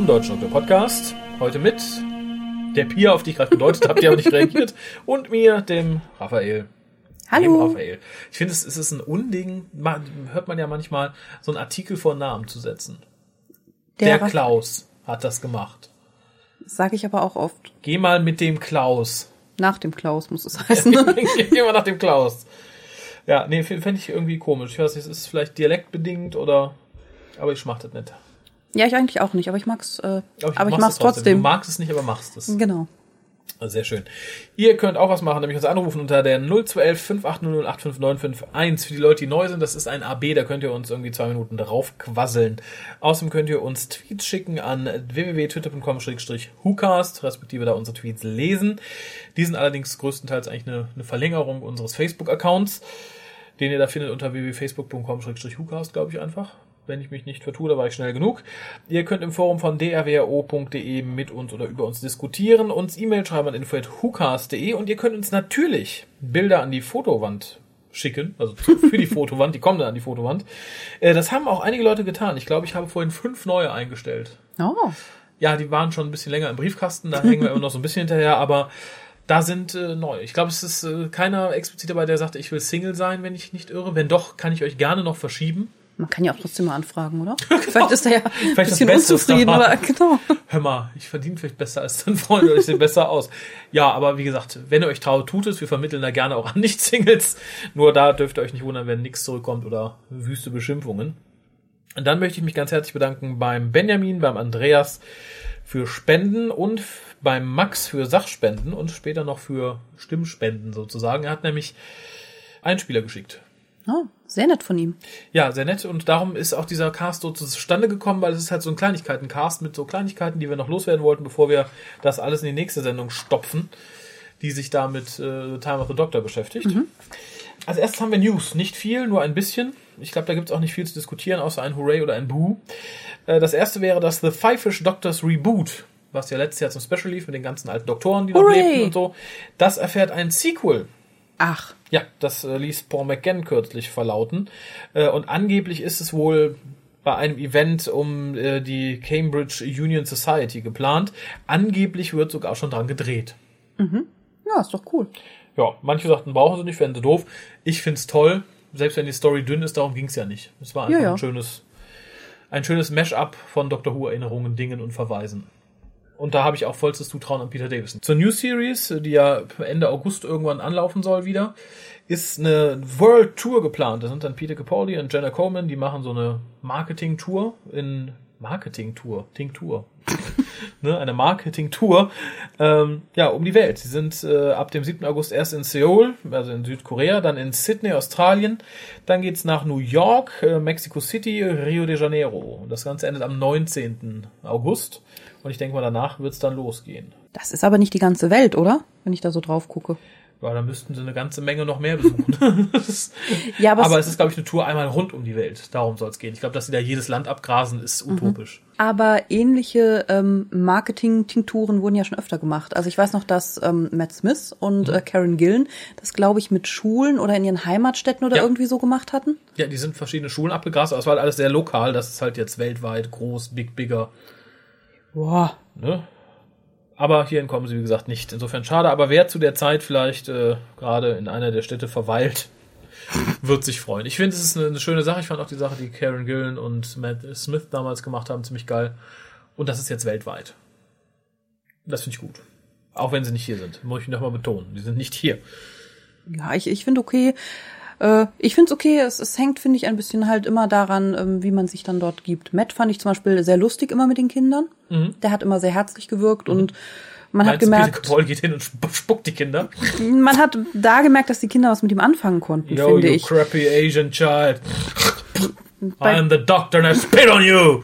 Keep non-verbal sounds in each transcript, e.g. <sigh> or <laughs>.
zum Deutschen Doktor Podcast. Heute mit der Pia, auf die ich gerade gedeutet habe, die aber nicht <laughs> reagiert, und mir, dem Raphael. Hallo. Dem Raphael. Ich finde, es, es ist ein Unding, man, hört man ja manchmal, so einen Artikel vor Namen zu setzen. Der, Der Klaus hat das gemacht. Sage ich aber auch oft. Geh mal mit dem Klaus. Nach dem Klaus muss es heißen. <laughs> Geh mal nach dem Klaus. Ja, nee, fände ich irgendwie komisch. Ich weiß nicht, es ist vielleicht dialektbedingt oder, aber ich schmach das nicht. Ja, ich eigentlich auch nicht, aber ich mag's, äh, aber ich, mach's mach's es Du trotzdem. magst es nicht, aber machst es. Genau. Also Sehr schön. Ihr könnt auch was machen, nämlich uns anrufen unter der 0211 5800 85951. Für die Leute, die neu sind, das ist ein AB, da könnt ihr uns irgendwie zwei Minuten drauf quasseln. Außerdem könnt ihr uns Tweets schicken an www.twitter.com-whocast, respektive da unsere Tweets lesen. Die sind allerdings größtenteils eigentlich eine, eine Verlängerung unseres Facebook-Accounts, den ihr da findet unter www.facebook.com-whocast, glaube ich einfach. Wenn ich mich nicht vertue, da war ich schnell genug. Ihr könnt im Forum von drwo.de mit uns oder über uns diskutieren, uns E-Mail schreiben an info.hucast.de und ihr könnt uns natürlich Bilder an die Fotowand schicken, also für die <laughs> Fotowand, die kommen dann an die Fotowand. Äh, Das haben auch einige Leute getan. Ich glaube, ich habe vorhin fünf neue eingestellt. Oh. Ja, die waren schon ein bisschen länger im Briefkasten, da hängen wir immer noch so ein bisschen hinterher, aber da sind äh, neu. Ich glaube, es ist äh, keiner explizit dabei, der sagt, ich will Single sein, wenn ich nicht irre. Wenn doch, kann ich euch gerne noch verschieben. Man kann ja auch trotzdem mal anfragen, oder? <laughs> Vielleicht ist er ja ein Vielleicht das bisschen unzufrieden, aber genau. Hör mal, ich verdiene vielleicht besser als dein Freund oder ich sehe besser aus. Ja, aber wie gesagt, wenn ihr euch traut, tut es. Wir vermitteln da gerne auch an Nicht-Singles. Nur da dürft ihr euch nicht wundern, wenn nichts zurückkommt oder wüste Beschimpfungen. Und dann möchte ich mich ganz herzlich bedanken beim Benjamin, beim Andreas für Spenden und beim Max für Sachspenden und später noch für Stimmspenden sozusagen. Er hat nämlich Einspieler geschickt. Oh, sehr nett von ihm. Ja, sehr nett. Und darum ist auch dieser Cast so zustande gekommen, weil es ist halt so ein Kleinigkeiten-Cast mit so Kleinigkeiten, die wir noch loswerden wollten, bevor wir das alles in die nächste Sendung stopfen, die sich da mit äh, Time of the Doctor beschäftigt. Als erstes haben wir News. Nicht viel, nur ein bisschen. Ich glaube, da gibt es auch nicht viel zu diskutieren, außer ein Hooray oder ein Boo. Äh, das erste wäre das The Five-Fish Doctors Reboot, was ja letztes Jahr zum Special lief mit den ganzen alten Doktoren, die noch Hooray! lebten und so. Das erfährt ein Sequel. Ach, Ja, das äh, ließ Paul McGann kürzlich verlauten. Äh, und angeblich ist es wohl bei einem Event um äh, die Cambridge Union Society geplant. Angeblich wird sogar schon dran gedreht. ja, ist doch cool. Ja, manche sagten, brauchen sie nicht, fänden sie doof. Ich find's toll, selbst wenn die Story dünn ist, darum ging's ja nicht. Es war einfach Ja, ja. ein schönes, ein schönes Mash-up von Doctor Who Erinnerungen, Dingen und Verweisen. Und da habe ich auch vollstes Zutrauen an Peter Davison. Zur New Series, die ja Ende August irgendwann anlaufen soll wieder, ist eine World Tour geplant. Da sind dann Peter Capaldi und Jenna Coleman, die machen so eine Marketing-Tour in Marketing-Tour, Tinktur. <laughs> ne, eine Marketing-Tour, ähm, ja, um die Welt. Sie sind äh, ab dem 7. August erst in Seoul, also in Südkorea, dann in Sydney, Australien, dann geht's nach New York, äh, Mexico City, Rio de Janeiro. Und das Ganze endet am 19. August. Und ich denke mal, danach wird's dann losgehen. Das ist aber nicht die ganze Welt, oder? Wenn ich da so drauf gucke. Ja, dann müssten sie eine ganze Menge noch mehr besuchen. <laughs> Ja, aber, aber es, es ist, glaube ich, eine Tour einmal rund um die Welt. Darum soll's gehen. Ich glaube, dass sie da jedes Land abgrasen, ist utopisch. aber ähnliche ähm, Marketing-Tinkturen wurden ja schon öfter gemacht. Also ich weiß noch, dass ähm, Matt Smith und Mhm. äh, Karen Gillen das, glaube ich, mit Schulen oder in ihren Heimatstädten oder Ja. irgendwie so gemacht hatten. Ja, die sind verschiedene Schulen abgegrast, aber es war halt alles sehr lokal. Das ist halt jetzt weltweit groß, big, bigger. Boah. Ne? Aber hierhin kommen sie, wie gesagt, nicht. Insofern schade. Aber wer zu der Zeit vielleicht äh, gerade in einer der Städte verweilt, <laughs> wird sich freuen. Ich finde, es ist eine, schöne Sache. Ich fand auch die Sache, die Karen Gillen und Matt Smith damals gemacht haben, ziemlich geil. Und das ist jetzt weltweit. Das finde ich gut. Auch wenn sie nicht hier sind. Muss ich nochmal betonen. Die sind nicht hier. Ja, ich, ich finde okay. Äh, ich finde es okay. Es, es hängt, finde ich, ein bisschen halt immer daran, ähm, wie man sich dann dort gibt. Matt fand ich zum Beispiel sehr lustig immer mit den Kindern. Der hat immer sehr herzlich gewirkt und man hat Meinst Peter gemerkt, Capaldi geht hin und sp- spuckt die Kinder? man hat da gemerkt, dass die Kinder was mit ihm anfangen konnten, Yo, finde you ich. crappy Asian child. Bei- I'm the doctor and I spit on you.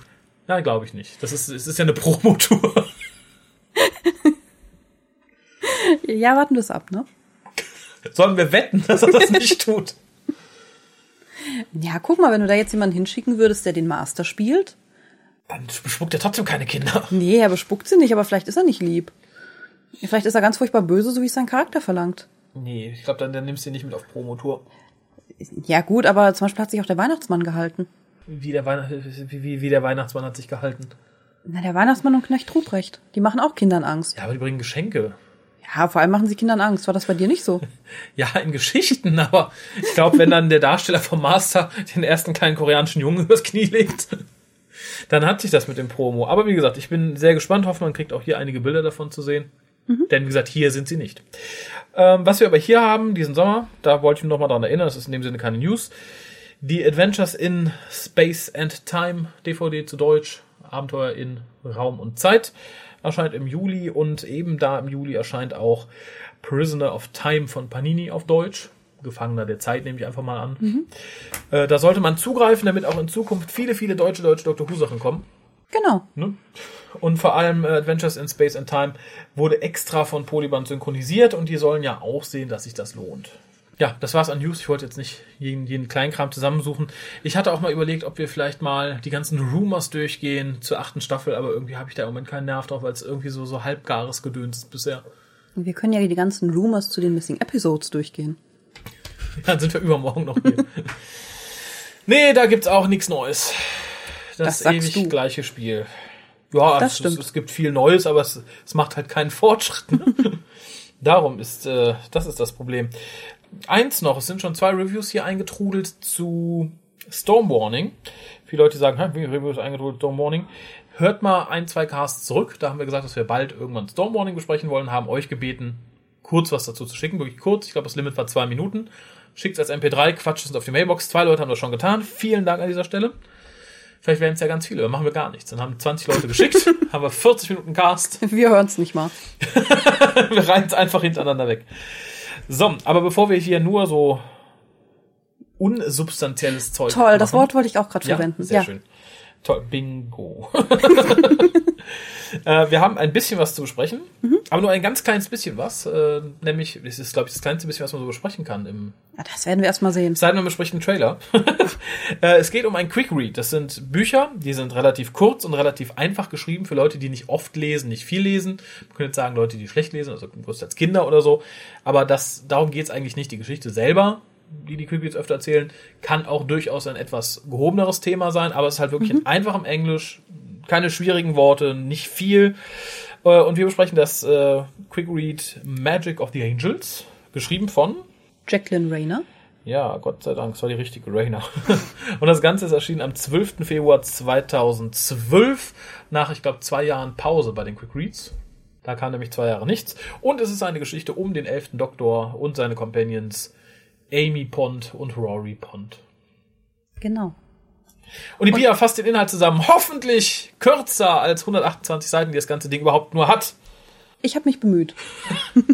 Ja, glaube ich nicht. Das ist, es ist ja eine Promotour. <laughs> Ja, warten wir es ab, ne? Sollen wir wetten, dass er das nicht tut? Ja, guck mal, wenn du da jetzt jemanden hinschicken würdest, der den Master spielt. Dann bespuckt er trotzdem keine Kinder. Nee, er bespuckt sie nicht, aber vielleicht ist er nicht lieb. Vielleicht ist er ganz furchtbar böse, so wie es sein Charakter verlangt. Nee, ich glaube, dann, dann nimmst du ihn nicht mit auf Promotour. Ja, gut, aber zum Beispiel hat sich auch der Weihnachtsmann gehalten. Wie der, Weihnacht, wie, wie, wie der Weihnachtsmann hat sich gehalten. Na, der Weihnachtsmann und Knecht Ruprecht. Die machen auch Kindern Angst. Ja, aber die bringen Geschenke. Ja, vor allem machen sie Kindern Angst. War das bei dir nicht so? <laughs> Ja, in Geschichten, aber ich glaube, wenn dann der Darsteller vom Master den ersten kleinen koreanischen Jungen übers Knie legt, <laughs> dann hat sich das mit dem Promo. Aber wie gesagt, ich bin sehr gespannt. Hoffe, man kriegt auch hier einige Bilder davon zu sehen. Mhm. Denn wie gesagt, hier sind sie nicht. Ähm, was wir aber hier haben, diesen Sommer, da wollte ich mich nochmal dran erinnern, das ist in dem Sinne keine News. Die Adventures in Space and Time DVD zu Deutsch, Abenteuer in Raum und Zeit, erscheint im Juli und eben da im Juli erscheint auch Prisoner of Time von Panini auf Deutsch. Gefangener der Zeit, nehme ich einfach mal an. Mhm. Äh, da sollte man zugreifen, damit auch in Zukunft viele, viele deutsche, deutsche Dr. Who-Sachen kommen. Genau. Ne? Und vor allem äh, Adventures in Space and Time wurde extra von Polyband synchronisiert und die sollen ja auch sehen, dass sich das lohnt. Ja, das war's an News. Ich wollte jetzt nicht jeden, jeden Kleinkram zusammensuchen. Ich hatte auch mal überlegt, ob wir vielleicht mal die ganzen Rumors durchgehen zur achten Staffel, aber irgendwie habe ich da im Moment keinen Nerv drauf, weil es irgendwie so, so halbgares Gedöns ist bisher. Wir können ja die ganzen Rumors zu den Missing Episodes durchgehen. <laughs> Dann sind wir übermorgen noch hier. <laughs> nee, da gibt's auch nichts Neues. Das, das ewig du. gleiche Spiel. Ja, das es, stimmt. Es, es, gibt viel Neues, aber es, es macht halt keinen Fortschritt. Ne? <laughs> Darum ist, äh, das ist das Problem. Eins noch, es sind schon zwei Reviews hier eingetrudelt zu Storm Warning. Viele Leute sagen, wie Reviews eingetrudelt Storm Warning. Hört mal ein, zwei Casts zurück. Da haben wir gesagt, dass wir bald irgendwann Storm Warning besprechen wollen, haben euch gebeten, kurz was dazu zu schicken. Wirklich kurz. Ich glaube, das Limit war zwei Minuten. Schickt es als MP3, quatscht es auf die Mailbox. Zwei Leute haben das schon getan. Vielen Dank an dieser Stelle. Vielleicht werden es ja ganz viele, dann machen wir gar nichts. Dann haben 20 Leute geschickt, <laughs> haben wir 40 Minuten Cast. Wir hören es nicht mal. <laughs> wir reihen es einfach hintereinander weg. So, aber bevor wir hier nur so unsubstanzielles Zeug Toll, machen, das Wort wollte ich auch gerade ja, verwenden. Sehr ja. schön. Toll, Bingo. <laughs> <laughs> äh, wir haben ein bisschen was zu besprechen, mhm. aber nur ein ganz kleines bisschen was. Äh, nämlich, es ist, glaube ich, das kleinste bisschen, was man so besprechen kann. Im ja, das werden wir erstmal sehen. Seit man bespricht einen Trailer. <laughs> äh, es geht um ein Quick Read. Das sind Bücher, die sind relativ kurz und relativ einfach geschrieben für Leute, die nicht oft lesen, nicht viel lesen. Man könnte jetzt sagen, Leute, die schlecht lesen, also größtenteils Kinder oder so. Aber das, darum geht es eigentlich nicht. Die Geschichte selber die die Quick öfter erzählen, kann auch durchaus ein etwas gehobeneres Thema sein, aber es ist halt wirklich mhm. in einfachem Englisch, keine schwierigen Worte, nicht viel. Äh, und wir besprechen das äh, Quick Read Magic of the Angels, geschrieben von Jacqueline Rayner. Ja, Gott sei Dank, es war die richtige Rayner. <laughs> und das Ganze ist erschienen am 12. Februar 2012, nach, ich glaube, zwei Jahren Pause bei den Quick Reads. Da kam nämlich zwei Jahre nichts. Und es ist eine Geschichte um den elften Doktor und seine Companions Amy Pond und Rory Pond. Genau. Und die Bia fasst den Inhalt zusammen. Hoffentlich kürzer als 128 Seiten, die das ganze Ding überhaupt nur hat. Ich habe mich bemüht. <laughs>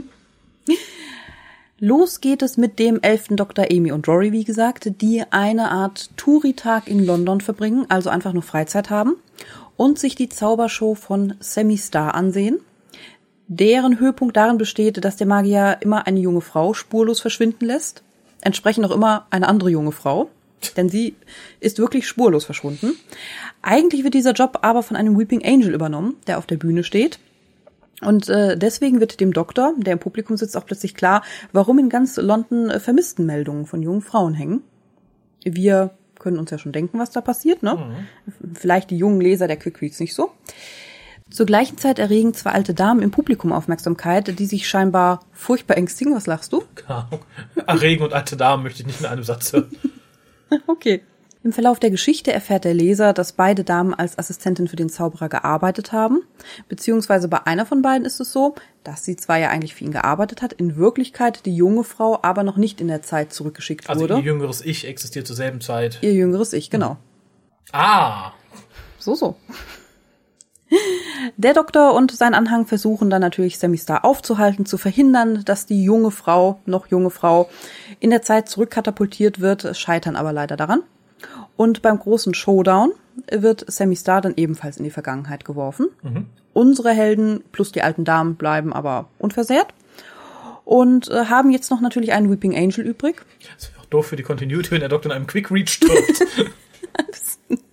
Los geht es mit dem elften Dr. Amy und Rory, wie gesagt, die eine Art Touri-Tag in London verbringen, also einfach nur Freizeit haben und sich die Zaubershow von Sammy Star ansehen. Deren Höhepunkt darin besteht, dass der Magier immer eine junge Frau spurlos verschwinden lässt entsprechend auch immer eine andere junge Frau, denn sie ist wirklich spurlos verschwunden. Eigentlich wird dieser Job aber von einem Weeping Angel übernommen, der auf der Bühne steht. Und äh, deswegen wird dem Doktor, der im Publikum sitzt, auch plötzlich klar, warum in ganz London äh, Vermisstenmeldungen von jungen Frauen hängen. Wir können uns ja schon denken, was da passiert, ne? Mhm. Vielleicht die jungen Leser der Quick Reads nicht so. Zur gleichen Zeit erregen zwei alte Damen im Publikum Aufmerksamkeit, die sich scheinbar furchtbar ängstigen. Was lachst du? Erregen und alte Damen möchte ich nicht in einem Satz hören. <laughs> okay. Im Verlauf der Geschichte erfährt der Leser, dass beide Damen als Assistentin für den Zauberer gearbeitet haben. Beziehungsweise bei einer von beiden ist es so, dass sie zwar ja eigentlich für ihn gearbeitet hat, in Wirklichkeit die junge Frau aber noch nicht in der Zeit zurückgeschickt also wurde. Also ihr jüngeres Ich existiert zur selben Zeit. Ihr jüngeres Ich, genau. Ah. So, so. Der Doktor und sein Anhang versuchen dann natürlich Sammy Star aufzuhalten, zu verhindern, dass die junge Frau, noch junge Frau, in der Zeit zurückkatapultiert wird, scheitern aber leider daran. Und beim großen Showdown wird Sammy Star dann ebenfalls in die Vergangenheit geworfen. Mhm. Unsere Helden plus die alten Damen bleiben aber unversehrt und äh, haben jetzt noch natürlich einen Weeping Angel übrig. Das wäre auch doof für die Continuity, wenn der Doktor in einem Quick Reach stirbt. <laughs> <laughs>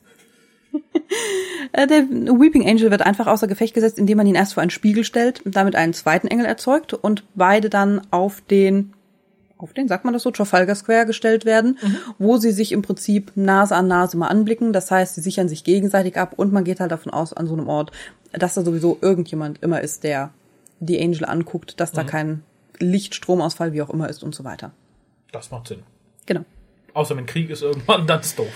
Äh, der Weeping Angel wird einfach außer Gefecht gesetzt, indem man ihn erst vor einen Spiegel stellt damit einen zweiten Engel erzeugt und beide dann auf den auf den, sagt man das so, Trafalgar Square gestellt werden, mhm. wo sie sich im Prinzip Nase an Nase mal anblicken. Das heißt, sie sichern sich gegenseitig ab und man geht halt davon aus, an so einem Ort, dass da sowieso irgendjemand immer ist, der die Angel anguckt, dass da mhm. kein Lichtstromausfall, wie auch immer ist und so weiter. Das macht Sinn. Genau. Außer wenn Krieg ist irgendwann, dann ist doof.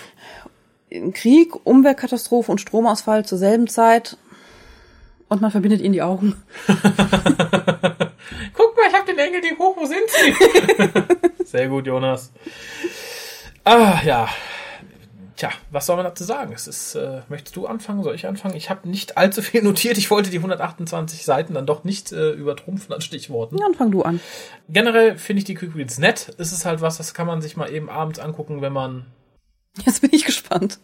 Krieg, Umweltkatastrophe und Stromausfall zur selben Zeit und man verbindet ihnen die Augen. <laughs> Guck mal, ich hab den Engel, die hoch, wo sind sie? <laughs> Sehr gut, Jonas. Ah, ja. Tja, was soll man dazu sagen? Es ist, äh, möchtest du anfangen? Soll ich anfangen? Ich habe nicht allzu viel notiert. Ich wollte die 128 Seiten dann doch nicht äh, übertrumpfen an Stichworten. Ja, dann fang du an. Generell finde ich die Quick Reads nett. Es ist halt was, das kann man sich mal eben abends angucken, wenn man. Jetzt bin ich gespannt.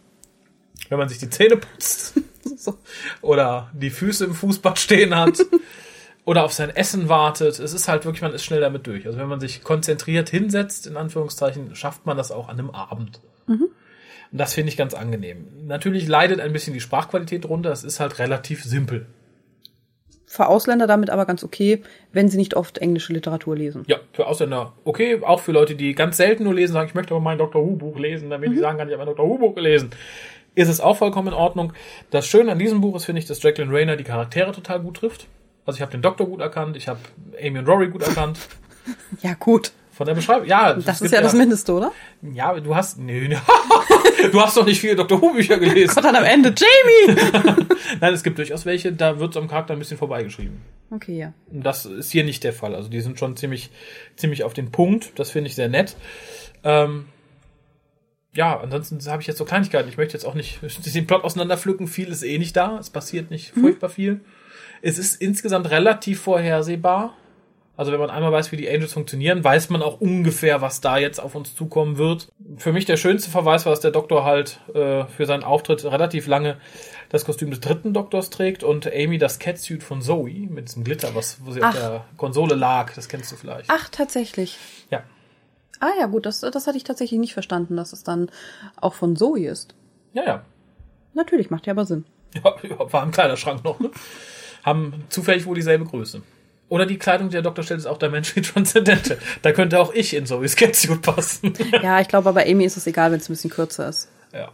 Wenn man sich die Zähne putzt. <laughs> Oder die Füße im Fußbad stehen hat. oder auf sein Essen wartet. Es ist halt wirklich, man ist schnell damit durch. Also wenn man sich konzentriert hinsetzt, in Anführungszeichen, schafft man das auch an einem Abend. Mhm. Und das finde ich ganz angenehm. Natürlich leidet ein bisschen die Sprachqualität drunter. Es ist halt relativ simpel. Für Ausländer damit aber ganz okay, wenn sie nicht oft englische Literatur lesen. Ja, für Ausländer okay. Auch für Leute, die ganz selten nur lesen, sagen, ich möchte aber mein Dr. Who-Buch lesen, damit mhm. ich sagen kann, ich habe mein Dr. Who-Buch gelesen. Ist es auch vollkommen in Ordnung. Das Schöne an diesem Buch ist, finde ich, dass Jacqueline Rayner die Charaktere total gut trifft. Also ich habe den Doktor gut erkannt, ich habe Amy und Rory gut erkannt. <laughs> ja, gut. Von der Beschreibung, ja. Das ist ja, ja das Mindeste, oder? Ja, du hast, nö, <laughs> du hast doch nicht viele Dr. Who-Bücher gelesen. Gott, dann am Ende, Jamie! <laughs> Nein, es gibt durchaus welche, da wird es am Charakter ein bisschen vorbeigeschrieben. Okay, ja. Das ist hier nicht der Fall. Also die sind schon ziemlich, ziemlich auf den Punkt. Das finde ich sehr nett. Ähm, ja, ansonsten habe ich jetzt so Kleinigkeiten. Ich möchte jetzt auch nicht <laughs> den Plot auseinanderpflücken. Viel ist eh nicht da. Es passiert nicht mhm. furchtbar viel. Es ist insgesamt relativ vorhersehbar. Also wenn man einmal weiß, wie die Angels funktionieren, weiß man auch ungefähr, was da jetzt auf uns zukommen wird. Für mich der schönste Verweis war, dass der Doktor halt äh, für seinen Auftritt relativ lange das Kostüm des dritten Doktors trägt und Amy das Catsuit von Zoe mit diesem Glitter, was wo sie Ach. auf der Konsole lag. Das kennst du vielleicht. Ach, tatsächlich. Ja. Ah ja, gut, das, das hatte ich tatsächlich nicht verstanden, dass es dann auch von Zoe ist. Ja, ja. Natürlich, macht ja aber Sinn. Ja, <laughs> war im Kleiderschrank noch, ne? Haben zufällig wohl dieselbe Größe. Oder die Kleidung, die der Doktor stellt, ist auch der menschliche Transzendente. Da könnte auch ich in so Catsuit passen. <laughs> ja, ich glaube, bei Amy ist es egal, wenn es ein bisschen kürzer ist. Ja.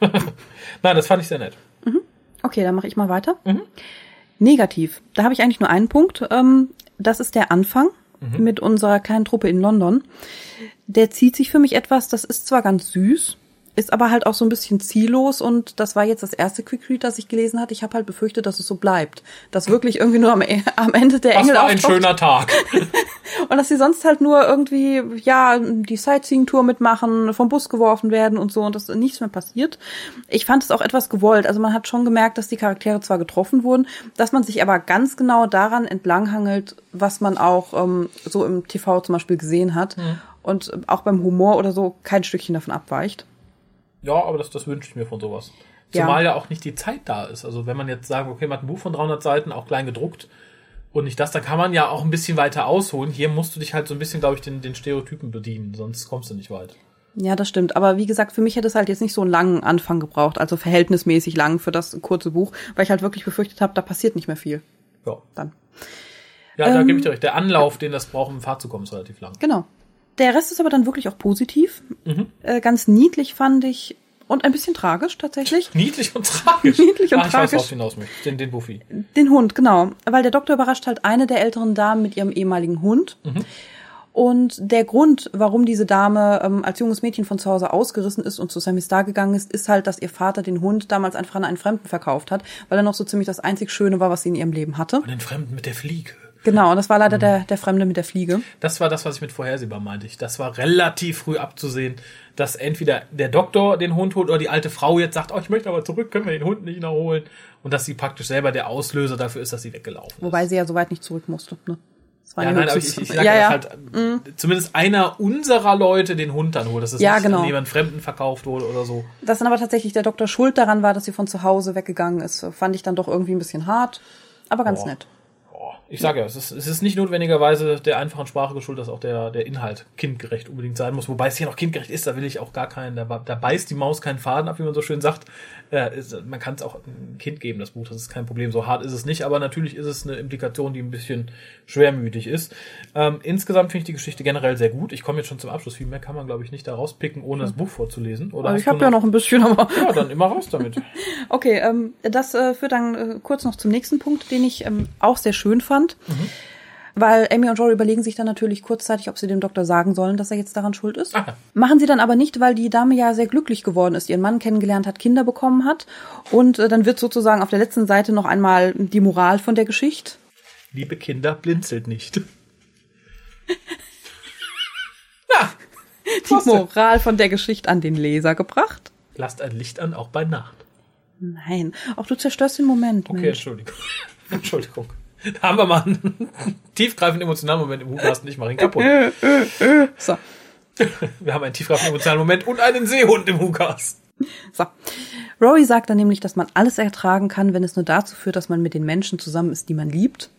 <laughs> Nein, das fand ich sehr nett. Mhm. Okay, dann mache ich mal weiter. Mhm. Negativ. Da habe ich eigentlich nur einen Punkt. Ähm, das ist der Anfang mhm. mit unserer kleinen Truppe in London. Der zieht sich für mich etwas, das ist zwar ganz süß, ist aber halt auch so ein bisschen ziellos und das war jetzt das erste Quick Read, das ich gelesen hatte. Ich habe halt befürchtet, dass es so bleibt, dass wirklich irgendwie nur am, e-, <laughs> am Ende der das Engel war ein schöner Tag. <laughs> und dass sie sonst halt nur irgendwie ja die Sightseeing Tour mitmachen, vom Bus geworfen werden und so und dass nichts mehr passiert. Ich fand es auch etwas gewollt. Also man hat schon gemerkt, dass die Charaktere zwar getroffen wurden, dass man sich aber ganz genau daran entlanghangelt, was man auch ähm, so im TV zum Beispiel gesehen hat. Mhm. Und auch beim Humor oder so kein Stückchen davon abweicht. Ja, aber das, das wünsche ich mir von sowas. Zumal ja. ja auch nicht die Zeit da ist. Also wenn man jetzt sagt, okay, man hat ein Buch von 300 Seiten, auch klein gedruckt und nicht das, dann kann man ja auch ein bisschen weiter ausholen. Hier musst du dich halt so ein bisschen, glaube ich, den, den Stereotypen bedienen, sonst kommst du nicht weit. Ja, das stimmt. Aber wie gesagt, für mich hätte es halt jetzt nicht so einen langen Anfang gebraucht, also verhältnismäßig lang für das kurze Buch, weil ich halt wirklich befürchtet habe, da passiert nicht mehr viel. Ja. Dann. Ja, da ähm, gebe ich dir recht. Der Anlauf, den das braucht, um Fahrt zu kommen, ist relativ lang. Genau. Der Rest ist aber dann wirklich auch positiv. Mhm. Äh, ganz niedlich fand ich und ein bisschen tragisch tatsächlich. <laughs> Niedlich und tragisch. <laughs> Niedlich und ah, ich tragisch. Weiß, hinaus möchte. Den, den Buffy. Den Hund, genau. Weil der Doktor überrascht halt eine der älteren Damen mit ihrem ehemaligen Hund. Mhm. Und der Grund, warum diese Dame ähm, als junges Mädchen von zu Hause ausgerissen ist und zu Sammy Star gegangen ist, ist halt, dass ihr Vater den Hund damals einfach an einen Fremden verkauft hat, weil er noch so ziemlich das einzig Schöne war, was sie in ihrem Leben hatte. Und den Fremden mit der Fliege. Genau, und das war leider mhm. der, der Fremde mit der Fliege. Das war das, was ich mit vorhersehbar meinte. Das war relativ früh abzusehen, dass entweder der Doktor den Hund holt oder die alte Frau jetzt sagt, oh, ich möchte aber zurück, können wir den Hund nicht noch holen. Und dass sie praktisch selber der Auslöser dafür ist, dass sie weggelaufen ist. Wobei sie ja soweit nicht zurück musste. Ne? Das war ja, nein, aber ich, ich sage ja, ja. halt, mhm. zumindest einer unserer Leute den Hund dann holt, dass es ja, nicht genau. an jemand Fremden verkauft wurde oder so. Dass dann aber tatsächlich der Doktor schuld daran war, dass sie von zu Hause weggegangen ist, fand ich dann doch irgendwie ein bisschen hart, aber ganz Boah. nett. Ich sage ja, es ist, es ist nicht notwendigerweise der einfachen Sprache geschuldet, dass auch der, der Inhalt kindgerecht unbedingt sein muss. Wobei es hier noch kindgerecht ist, da will ich auch gar keinen, da, da beißt die Maus keinen Faden ab, wie man so schön sagt. Äh, ist, man kann es auch ein Kind geben, das Buch, das ist kein Problem. So hart ist es nicht, aber natürlich ist es eine Implikation, die ein bisschen schwermütig ist. Ähm, insgesamt finde ich die Geschichte generell sehr gut. Ich komme jetzt schon zum Abschluss. Viel mehr kann man, glaube ich, nicht da rauspicken, ohne das Buch vorzulesen. Oder also ich habe ja noch ein bisschen, aber. <laughs> Ja, dann immer raus damit. <laughs> okay, ähm, das äh, führt dann äh, kurz noch zum nächsten Punkt, den ich ähm, auch sehr schön fand. Mhm. Weil Amy und Jory überlegen sich dann natürlich kurzzeitig, ob sie dem Doktor sagen sollen, dass er jetzt daran schuld ist. Aha. Machen sie dann aber nicht, weil die Dame ja sehr glücklich geworden ist, ihren Mann kennengelernt hat, Kinder bekommen hat. Und äh, dann wird sozusagen auf der letzten Seite noch einmal die Moral von der Geschichte. Liebe Kinder, blinzelt nicht. <laughs> Na, die Moral von der Geschichte an den Leser gebracht. Lasst ein Licht an, auch bei Nacht. Nein, auch du zerstörst den Moment. Okay, Mensch. Entschuldigung. <laughs> Entschuldigung. Da <laughs> haben wir mal einen tiefgreifenden emotionalen Moment im Hukast nicht mal ihn kaputt. <laughs> So. Wir haben einen tiefgreifenden emotionalen Moment und einen Seehund im Hukast. So. Rory sagt dann nämlich, dass man alles ertragen kann, wenn es nur dazu führt, dass man mit den Menschen zusammen ist, die man liebt.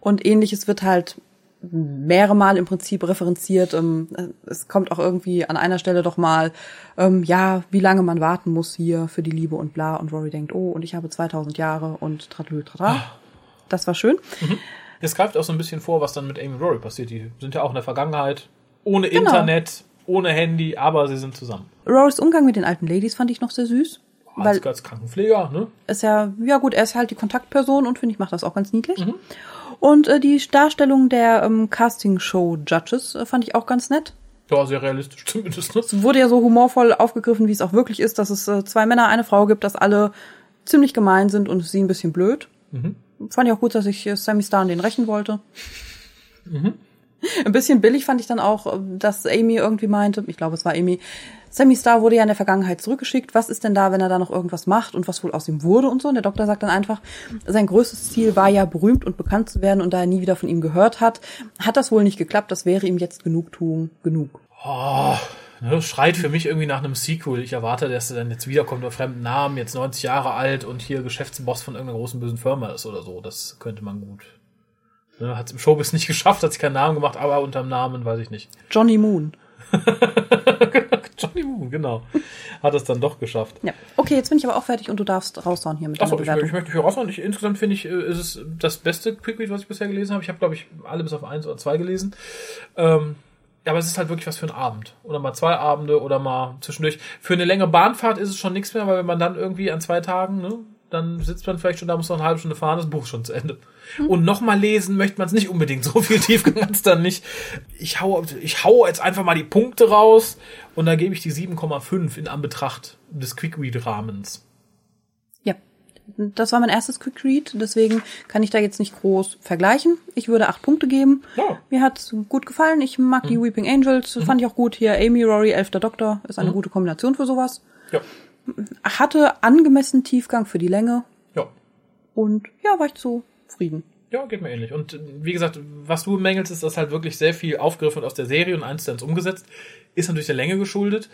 Und ähnliches wird halt mehrere Mal im Prinzip referenziert. Ähm, es kommt auch irgendwie an einer Stelle doch mal, ähm, ja, wie lange man warten muss hier für die Liebe und bla. Und Rory denkt, oh, und ich habe 2000 Jahre und tratü, tratra. Das war schön. Mhm. Es greift auch so ein bisschen vor, was dann mit Amy und Rory passiert. Die sind ja auch in der Vergangenheit ohne genau. Internet, ohne Handy, aber sie sind zusammen. Rorys Umgang mit den alten Ladies fand ich noch sehr süß. Als, als Krankenpfleger, ne? Ist ja, ja gut, er ist halt die Kontaktperson und finde ich, macht das auch ganz niedlich. Mhm. Und äh, die Darstellung der ähm, Casting-Show-Judges äh, fand ich auch ganz nett. Ja, sehr realistisch <laughs> zumindest. Ne? Es wurde ja so humorvoll aufgegriffen, wie es auch wirklich ist, dass es äh, zwei Männer, eine Frau gibt, dass alle ziemlich gemein sind und sie ein bisschen blöd. Mhm fand ich auch gut, dass ich Sammy Star an den rächen wollte. Mhm. <laughs> Ein bisschen billig fand ich dann auch, dass Amy irgendwie meinte, ich glaube, es war Amy, Sammy Star wurde ja in der Vergangenheit zurückgeschickt. Was ist denn da, wenn er da noch irgendwas macht und was wohl aus ihm wurde und so? Und der Doktor sagt dann einfach, sein größtes Ziel war ja berühmt und bekannt zu werden und da er nie wieder von ihm gehört hat, hat das wohl nicht geklappt. Das wäre ihm jetzt Genugtuung genug. Oh, ne, schreit für mich irgendwie nach einem Sequel. Ich erwarte, dass er dann jetzt wiederkommt unter fremden Namen, jetzt 90 Jahre alt und hier Geschäftsboss von irgendeiner großen bösen Firma ist oder so. Das könnte man gut. Ne, hat es im Showbiz nicht <laughs> geschafft, hat sich keinen Namen gemacht, aber unterm Namen weiß ich nicht. <laughs> Johnny Moon. Johnny Moon, genau. Hat es dann doch geschafft. Ja. Okay, jetzt bin ich aber auch fertig und du darfst raushauen hier mit Achso, ich, ich möchte hier raushauen. Ich, insgesamt finde ich, äh, ist es das beste Quickread, was ich bisher gelesen habe. Ich habe, glaube ich, alle bis auf eins oder zwei gelesen. Ähm, aber es ist halt wirklich was für einen Abend. Oder mal zwei Abende oder mal zwischendurch. Für eine längere Bahnfahrt ist es schon nichts mehr, weil wenn man dann irgendwie an zwei Tagen, ne, dann sitzt man vielleicht schon da, muss noch eine halbe Stunde fahren, das Buch ist schon zu Ende. Mhm. Und nochmal lesen möchte man es nicht unbedingt. So viel Tiefgang hat es dann nicht. Ich hau, ich hau jetzt einfach mal die Punkte raus und da gebe ich die 7,5 in Anbetracht des Quick-Read-Rahmens das war mein erstes Quick Read, deswegen kann ich da jetzt nicht groß vergleichen. Ich würde acht Punkte geben. Ja. Mir hat's gut gefallen. Ich mag mhm. die Weeping Angels, mhm. fand ich auch gut. Hier Amy, Rory, Elfter Doktor ist eine mhm. gute Kombination für sowas. Ja. Hatte angemessen Tiefgang für die Länge. Ja. Und ja, war ich zufrieden. Ja, geht mir ähnlich. Und wie gesagt, was du mängelst, ist, dass halt wirklich sehr viel aufgegriffen aus der Serie und eins zu eins umgesetzt. Ist natürlich der Länge geschuldet.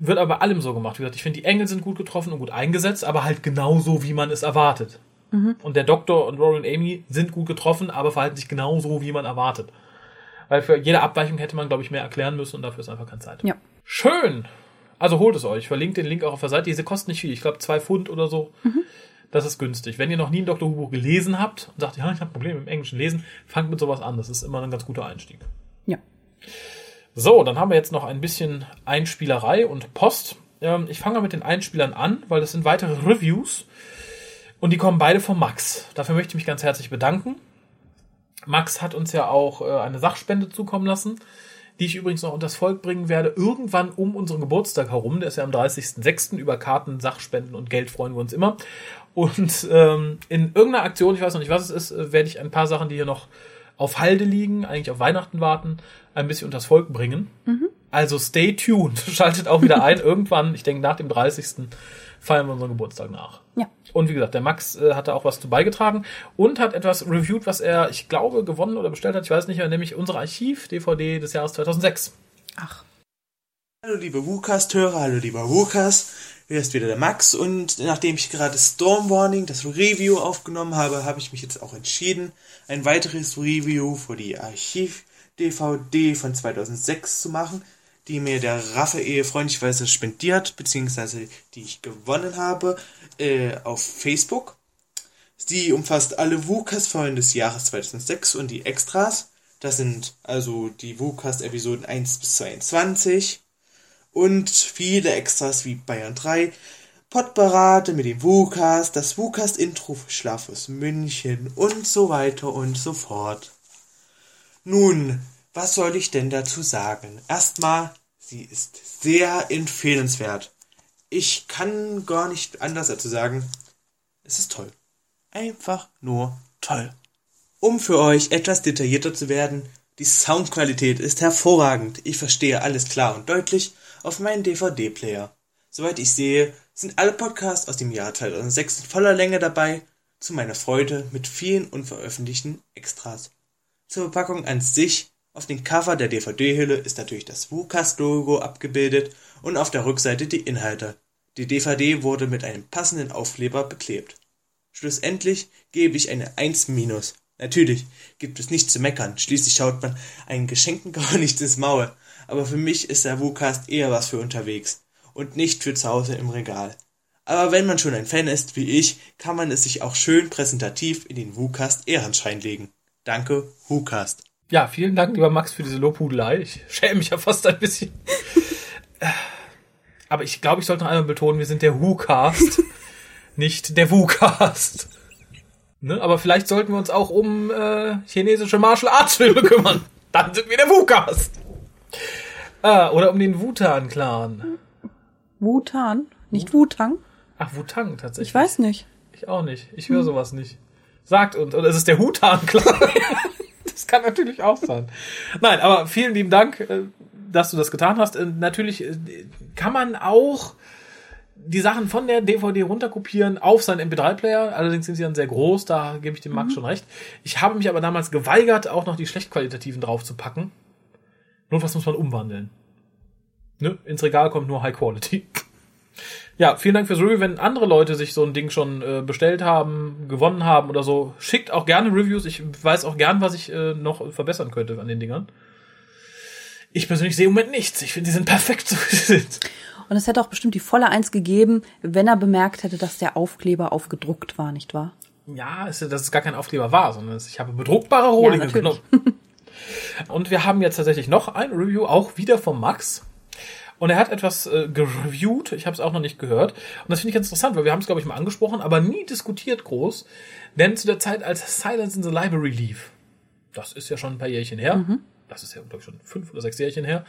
Wird aber bei allem so gemacht. Wie gesagt, ich finde, die Engel sind gut getroffen und gut eingesetzt, aber halt genauso, wie man es erwartet. Mhm. Und der Doktor und Rory und Amy sind gut getroffen, aber verhalten sich genauso, wie man erwartet. Weil für jede Abweichung hätte man, glaube ich, mehr erklären müssen und dafür ist einfach keine Zeit. Ja. Schön! Also holt es euch. Ich verlinke den Link auch auf der Seite. Diese kosten nicht viel. Ich glaube, zwei Pfund oder so. Mhm. Das ist günstig. Wenn ihr noch nie ein Dr. Who gelesen habt und sagt, ja, ich habe Probleme im englischen Lesen, fangt mit sowas an. Das ist immer ein ganz guter Einstieg. Ja. So, dann haben wir jetzt noch ein bisschen Einspielerei und Post. Ähm, ich fange mal mit den Einspielern an, weil das sind weitere Reviews. Und die kommen beide von Max. Dafür möchte ich mich ganz herzlich bedanken. Max hat uns ja auch äh, eine Sachspende zukommen lassen, die ich übrigens noch unters Volk bringen werde, irgendwann um unseren Geburtstag herum. Der ist ja am 30.06. Über Karten, Sachspenden und Geld freuen wir uns immer. Und ähm, in irgendeiner Aktion, ich weiß noch nicht, was es ist, äh, werde ich ein paar Sachen, die hier noch auf Halde liegen, eigentlich auf Weihnachten warten, ein bisschen unters Volk bringen. Mhm. Also stay tuned, <laughs> schaltet auch wieder ein. Irgendwann, ich denke nach dem 30. feiern wir unseren Geburtstag nach. Ja. Und wie gesagt, der Max äh, hat da auch was zu beigetragen und hat etwas reviewed, was er, ich glaube, gewonnen oder bestellt hat, ich weiß nicht mehr, nämlich unsere Archiv-DVD des Jahres 2006. Ach. Hallo liebe WUCAST-Hörer, hallo lieber WUCAST. Hier ist wieder der Max und nachdem ich gerade Storm Warning, das Review aufgenommen habe, habe ich mich jetzt auch entschieden, ein weiteres Review für die Archiv-DVD von 2006 zu machen, die mir der Raphael freundlicherweise spendiert, beziehungsweise die ich gewonnen habe, äh, auf Facebook. Sie umfasst alle WUCAS-Folgen des Jahres 2006 und die Extras. Das sind also die WUCAS-Episoden 1 bis 22 und viele Extras wie Bayern 3, Podparade mit dem WUCAS, das WUCAS-Intro für Schlafus München und so weiter und so fort. Nun, was soll ich denn dazu sagen? Erstmal, sie ist sehr empfehlenswert. Ich kann gar nicht anders dazu sagen. Es ist toll. Einfach nur toll. Um für euch etwas detaillierter zu werden, die Soundqualität ist hervorragend. Ich verstehe alles klar und deutlich auf meinen DVD-Player. Soweit ich sehe, sind alle Podcasts aus dem Jahr 2006 in voller Länge dabei, zu meiner Freude mit vielen unveröffentlichten Extras. Zur Verpackung an sich, auf dem Cover der DVD-Hülle ist natürlich das WUCAS-Logo abgebildet und auf der Rückseite die Inhalte. Die DVD wurde mit einem passenden Aufkleber beklebt. Schlussendlich gebe ich eine 1 minus. Natürlich gibt es nichts zu meckern, schließlich schaut man einen Geschenken gar <laughs> nicht ins Maul aber für mich ist der WuCast eher was für unterwegs und nicht für zu Hause im Regal. Aber wenn man schon ein Fan ist wie ich, kann man es sich auch schön präsentativ in den WuCast Ehrenschein legen. Danke, WuCast. Ja, vielen Dank, lieber Max, für diese Lobhudelei. Ich schäme mich ja fast ein bisschen. Aber ich glaube, ich sollte noch einmal betonen, wir sind der WuCast, <laughs> nicht der WuCast. Ne? Aber vielleicht sollten wir uns auch um äh, chinesische Martial Arts Filme kümmern. Dann sind wir der WuCast. Ah, oder um den Wutan-Clan. Wutan? Nicht Wutang? Ach, Wutang tatsächlich. Ich weiß nicht. Ich auch nicht. Ich höre sowas nicht. Sagt uns. Oder ist es der Hutan-Clan? <laughs> das kann natürlich auch sein. Nein, aber vielen lieben Dank, äh, dass du das getan hast. Äh, natürlich äh, kann man auch die Sachen von der DVD runterkopieren auf seinen MP3-Player. Allerdings sind sie dann sehr groß, da gebe ich dem Max mhm. schon recht. Ich habe mich aber damals geweigert, auch noch die schlechtqualitativen draufzupacken. Notfalls muss man umwandeln. Ne? Ins Regal kommt nur High Quality. Ja, vielen Dank fürs Review. Wenn andere Leute sich so ein Ding schon äh, bestellt haben, gewonnen haben oder so, schickt auch gerne Reviews. Ich weiß auch gern, was ich äh, noch verbessern könnte an den Dingern. Ich persönlich sehe im Moment nichts. Ich finde, die sind perfekt, so wie sie sind. Und es hätte auch bestimmt die volle Eins gegeben, wenn er bemerkt hätte, dass der Aufkleber aufgedruckt war, nicht wahr? Ja, ist, dass es gar kein Aufkleber war, sondern ich habe bedruckbare Rohlinge ja, genommen. <laughs> Und wir haben jetzt tatsächlich noch ein Review, auch wieder vom Max. Und er hat etwas äh, gereviewt, ich habe es auch noch nicht gehört. Und das finde ich ganz interessant, weil wir haben es, glaube ich, mal angesprochen, aber nie diskutiert groß. Denn zu der Zeit, als Silence in the Library lief, das ist ja schon ein paar Jährchen her, mhm. das ist ja, glaube ich, schon fünf oder sechs Jährchen her,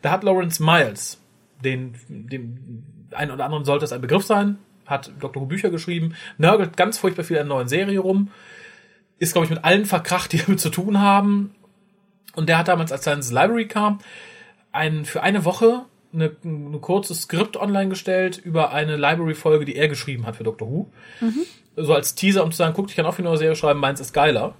da hat Lawrence Miles, den, dem einen oder anderen sollte es ein Begriff sein, hat Dr. Who Bücher geschrieben, nörgelt ganz furchtbar viel an neuen Serie rum, ist, glaube ich, mit allen verkracht, die damit zu tun haben, und der hat damals, als Science Library kam, ein, für eine Woche eine, eine kurze Skript online gestellt über eine Library-Folge, die er geschrieben hat für Doctor Who. Mhm. So als Teaser, um zu sagen, guck, ich kann auch für eine neue Serie schreiben, meins ist geiler.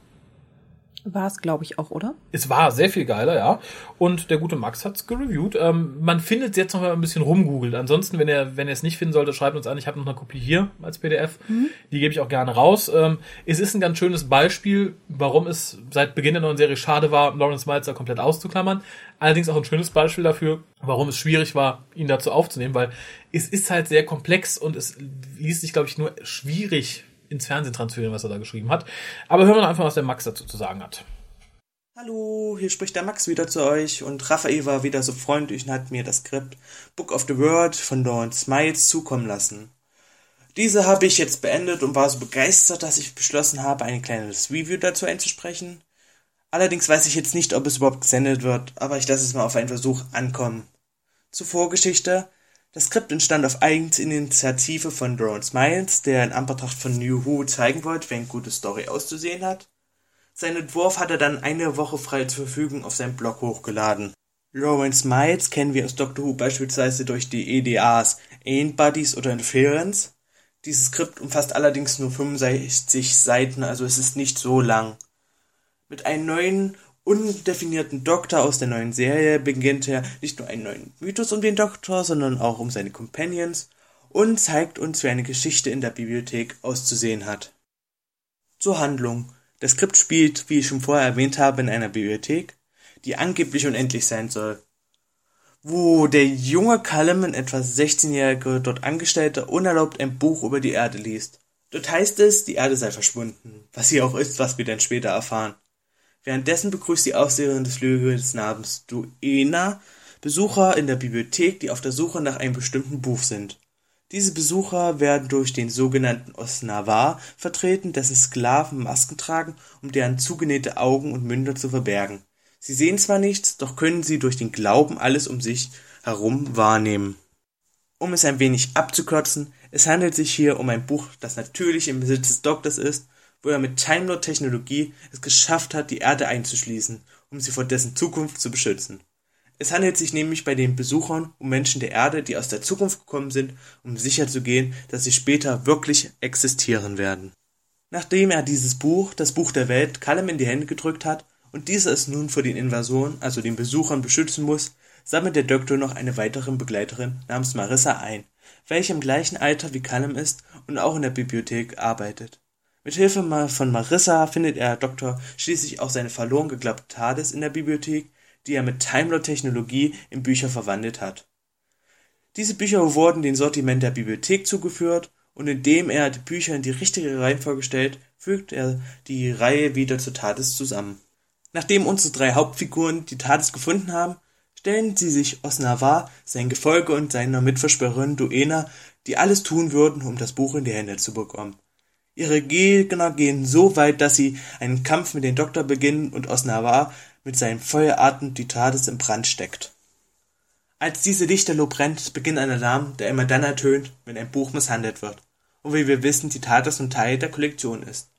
War es, glaube ich, auch, oder? Es war sehr viel geiler, ja. Und der gute Max hat's gereviewt. Ähm, man findet es jetzt noch mal ein bisschen rumgoogelt. Ansonsten, wenn ihr, wenn ihr es nicht finden sollte, schreibt uns an. Ich habe noch eine Kopie hier als PDF. Mhm. Die gebe ich auch gerne raus. Ähm, es ist ein ganz schönes Beispiel, warum es seit Beginn der neuen Serie schade war, Lawrence Miles komplett auszuklammern. Allerdings auch ein schönes Beispiel dafür, warum es schwierig war, ihn dazu aufzunehmen, weil es ist halt sehr komplex und es ließ sich, glaube ich, nur schwierig ins Fernsehen transferieren, was er da geschrieben hat. Aber hören wir einfach, was der Max dazu zu sagen hat. Hallo, hier spricht der Max wieder zu euch und Raphael war wieder so freundlich und hat mir das Skript Book of the World von Dawn Smiles zukommen lassen. Diese habe ich jetzt beendet und war so begeistert, dass ich beschlossen habe, ein kleines Review dazu einzusprechen. Allerdings weiß ich jetzt nicht, ob es überhaupt gesendet wird, aber ich lasse es mal auf einen Versuch ankommen. Zur Vorgeschichte. Das Skript entstand auf Eigeninitiative von Drone Smiles, der in Anbetracht von New Who zeigen wollte, wie eine gute Story auszusehen hat. Sein Entwurf hat er dann eine Woche frei zur Verfügung auf seinem Blog hochgeladen. Lawrence Miles kennen wir aus Doctor Who beispielsweise durch die EDAs Ain't Buddies oder Interference. Dieses Skript umfasst allerdings nur 65 Seiten, also es ist nicht so lang. Mit einem neuen undefinierten Doktor aus der neuen Serie beginnt er nicht nur einen neuen Mythos um den Doktor, sondern auch um seine Companions und zeigt uns, wie eine Geschichte in der Bibliothek auszusehen hat. Zur Handlung. Das Skript spielt, wie ich schon vorher erwähnt habe, in einer Bibliothek, die angeblich unendlich sein soll. Wo der junge Callum, ein etwa 16-jähriger dort Angestellter, unerlaubt ein Buch über die Erde liest. Dort heißt es, die Erde sei verschwunden, was sie auch ist, was wir dann später erfahren. Währenddessen begrüßt die Aufseherin des Flügels namens Duena Besucher in der Bibliothek, die auf der Suche nach einem bestimmten Buch sind. Diese Besucher werden durch den sogenannten Osnavar vertreten, dessen Sklaven Masken tragen, um deren zugenähte Augen und Münder zu verbergen. Sie sehen zwar nichts, doch können sie durch den Glauben alles um sich herum wahrnehmen. Um es ein wenig abzukürzen, es handelt sich hier um ein Buch, das natürlich im Besitz des Doktors ist wo er mit Time Technologie es geschafft hat, die Erde einzuschließen, um sie vor dessen Zukunft zu beschützen. Es handelt sich nämlich bei den Besuchern um Menschen der Erde, die aus der Zukunft gekommen sind, um sicherzugehen, dass sie später wirklich existieren werden. Nachdem er dieses Buch, das Buch der Welt, Callum in die Hände gedrückt hat und dieser es nun vor den Invasoren, also den Besuchern, beschützen muss, sammelt der Doktor noch eine weitere Begleiterin namens Marissa ein, welche im gleichen Alter wie Callum ist und auch in der Bibliothek arbeitet. Mit Hilfe von Marissa findet er Doktor schließlich auch seine verloren geglaubte TARDIS in der Bibliothek, die er mit Timelot-Technologie in Bücher verwandelt hat. Diese Bücher wurden dem Sortiment der Bibliothek zugeführt und indem er die Bücher in die richtige Reihenfolge stellt, fügt er die Reihe wieder zur TARDIS zusammen. Nachdem unsere drei Hauptfiguren die TARDIS gefunden haben, stellen sie sich Osnavar, sein Gefolge und seiner Mitverschwörerin Duena, die alles tun würden, um das Buch in die Hände zu bekommen. Ihre Gegner gehen so weit, dass sie einen Kampf mit dem Doktor beginnen und Osnavar mit seinem Feueratem die TARDIS im Brand steckt. Als diese Lichterloh brennt, beginnt ein Alarm, der immer dann ertönt, wenn ein Buch misshandelt wird. Und wie wir wissen, die TARDIS nun Teil der Kollektion ist.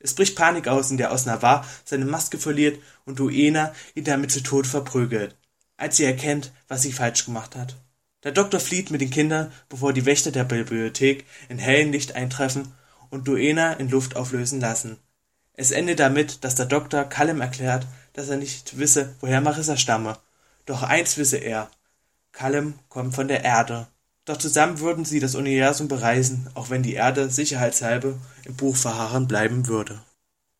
Es bricht Panik aus, in der Osnavar seine Maske verliert und Duena ihn damit zu Tode verprügelt, als sie erkennt, was sie falsch gemacht hat. Der Doktor flieht mit den Kindern, bevor die Wächter der Bibliothek in hellem Licht eintreffen und Duena in Luft auflösen lassen. Es endet damit, dass der Doktor Callum erklärt, dass er nicht wisse, woher Marissa stamme. Doch eins wisse er. Callum kommt von der Erde. Doch zusammen würden sie das Universum bereisen, auch wenn die Erde sicherheitshalber im Buch verharren bleiben würde.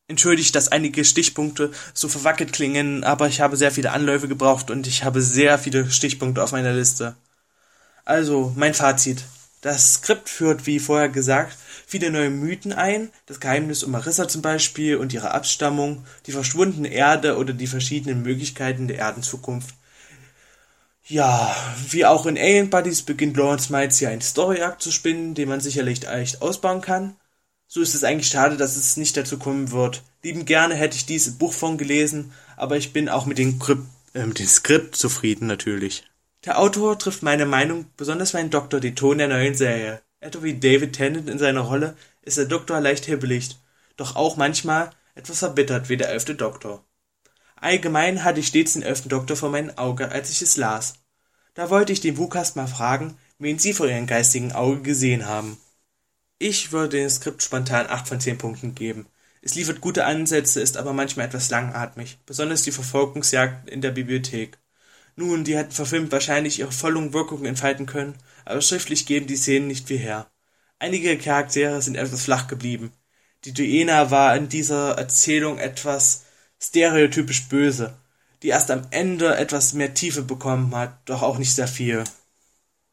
Entschuldigt, dass einige Stichpunkte so verwackelt klingen, aber ich habe sehr viele Anläufe gebraucht und ich habe sehr viele Stichpunkte auf meiner Liste. Also, mein Fazit. Das Skript führt, wie vorher gesagt, viele neue Mythen ein, das Geheimnis um Marissa zum Beispiel und ihre Abstammung, die verschwundene Erde oder die verschiedenen Möglichkeiten der Erdenzukunft. Ja, wie auch in Alien Buddies beginnt Lawrence Miles hier einen Story-Arc zu spinnen, den man sicherlich echt ausbauen kann. So ist es eigentlich schade, dass es nicht dazu kommen wird. Lieben gerne hätte ich dieses Buch von gelesen, aber ich bin auch mit dem, Skript, äh, mit dem Skript zufrieden natürlich. Der Autor trifft meine Meinung, besonders mein Doktor, den Ton der neuen Serie. Etwa wie David Tennant in seiner Rolle ist der Doktor leicht hibbelig, doch auch manchmal etwas verbittert wie der elfte Doktor. Allgemein hatte ich stets den elften Doktor vor meinem Auge, als ich es las. Da wollte ich den Wukast mal fragen, wen Sie vor Ihrem geistigen Auge gesehen haben. Ich würde dem Skript spontan acht von zehn Punkten geben. Es liefert gute Ansätze, ist aber manchmal etwas langatmig, besonders die Verfolgungsjagd in der Bibliothek. Nun, die hätten verfilmt wahrscheinlich ihre volle Wirkung entfalten können, aber schriftlich geben die Szenen nicht viel her. Einige Charaktere sind etwas flach geblieben. Die Duena war in dieser Erzählung etwas stereotypisch böse, die erst am Ende etwas mehr Tiefe bekommen hat, doch auch nicht sehr viel.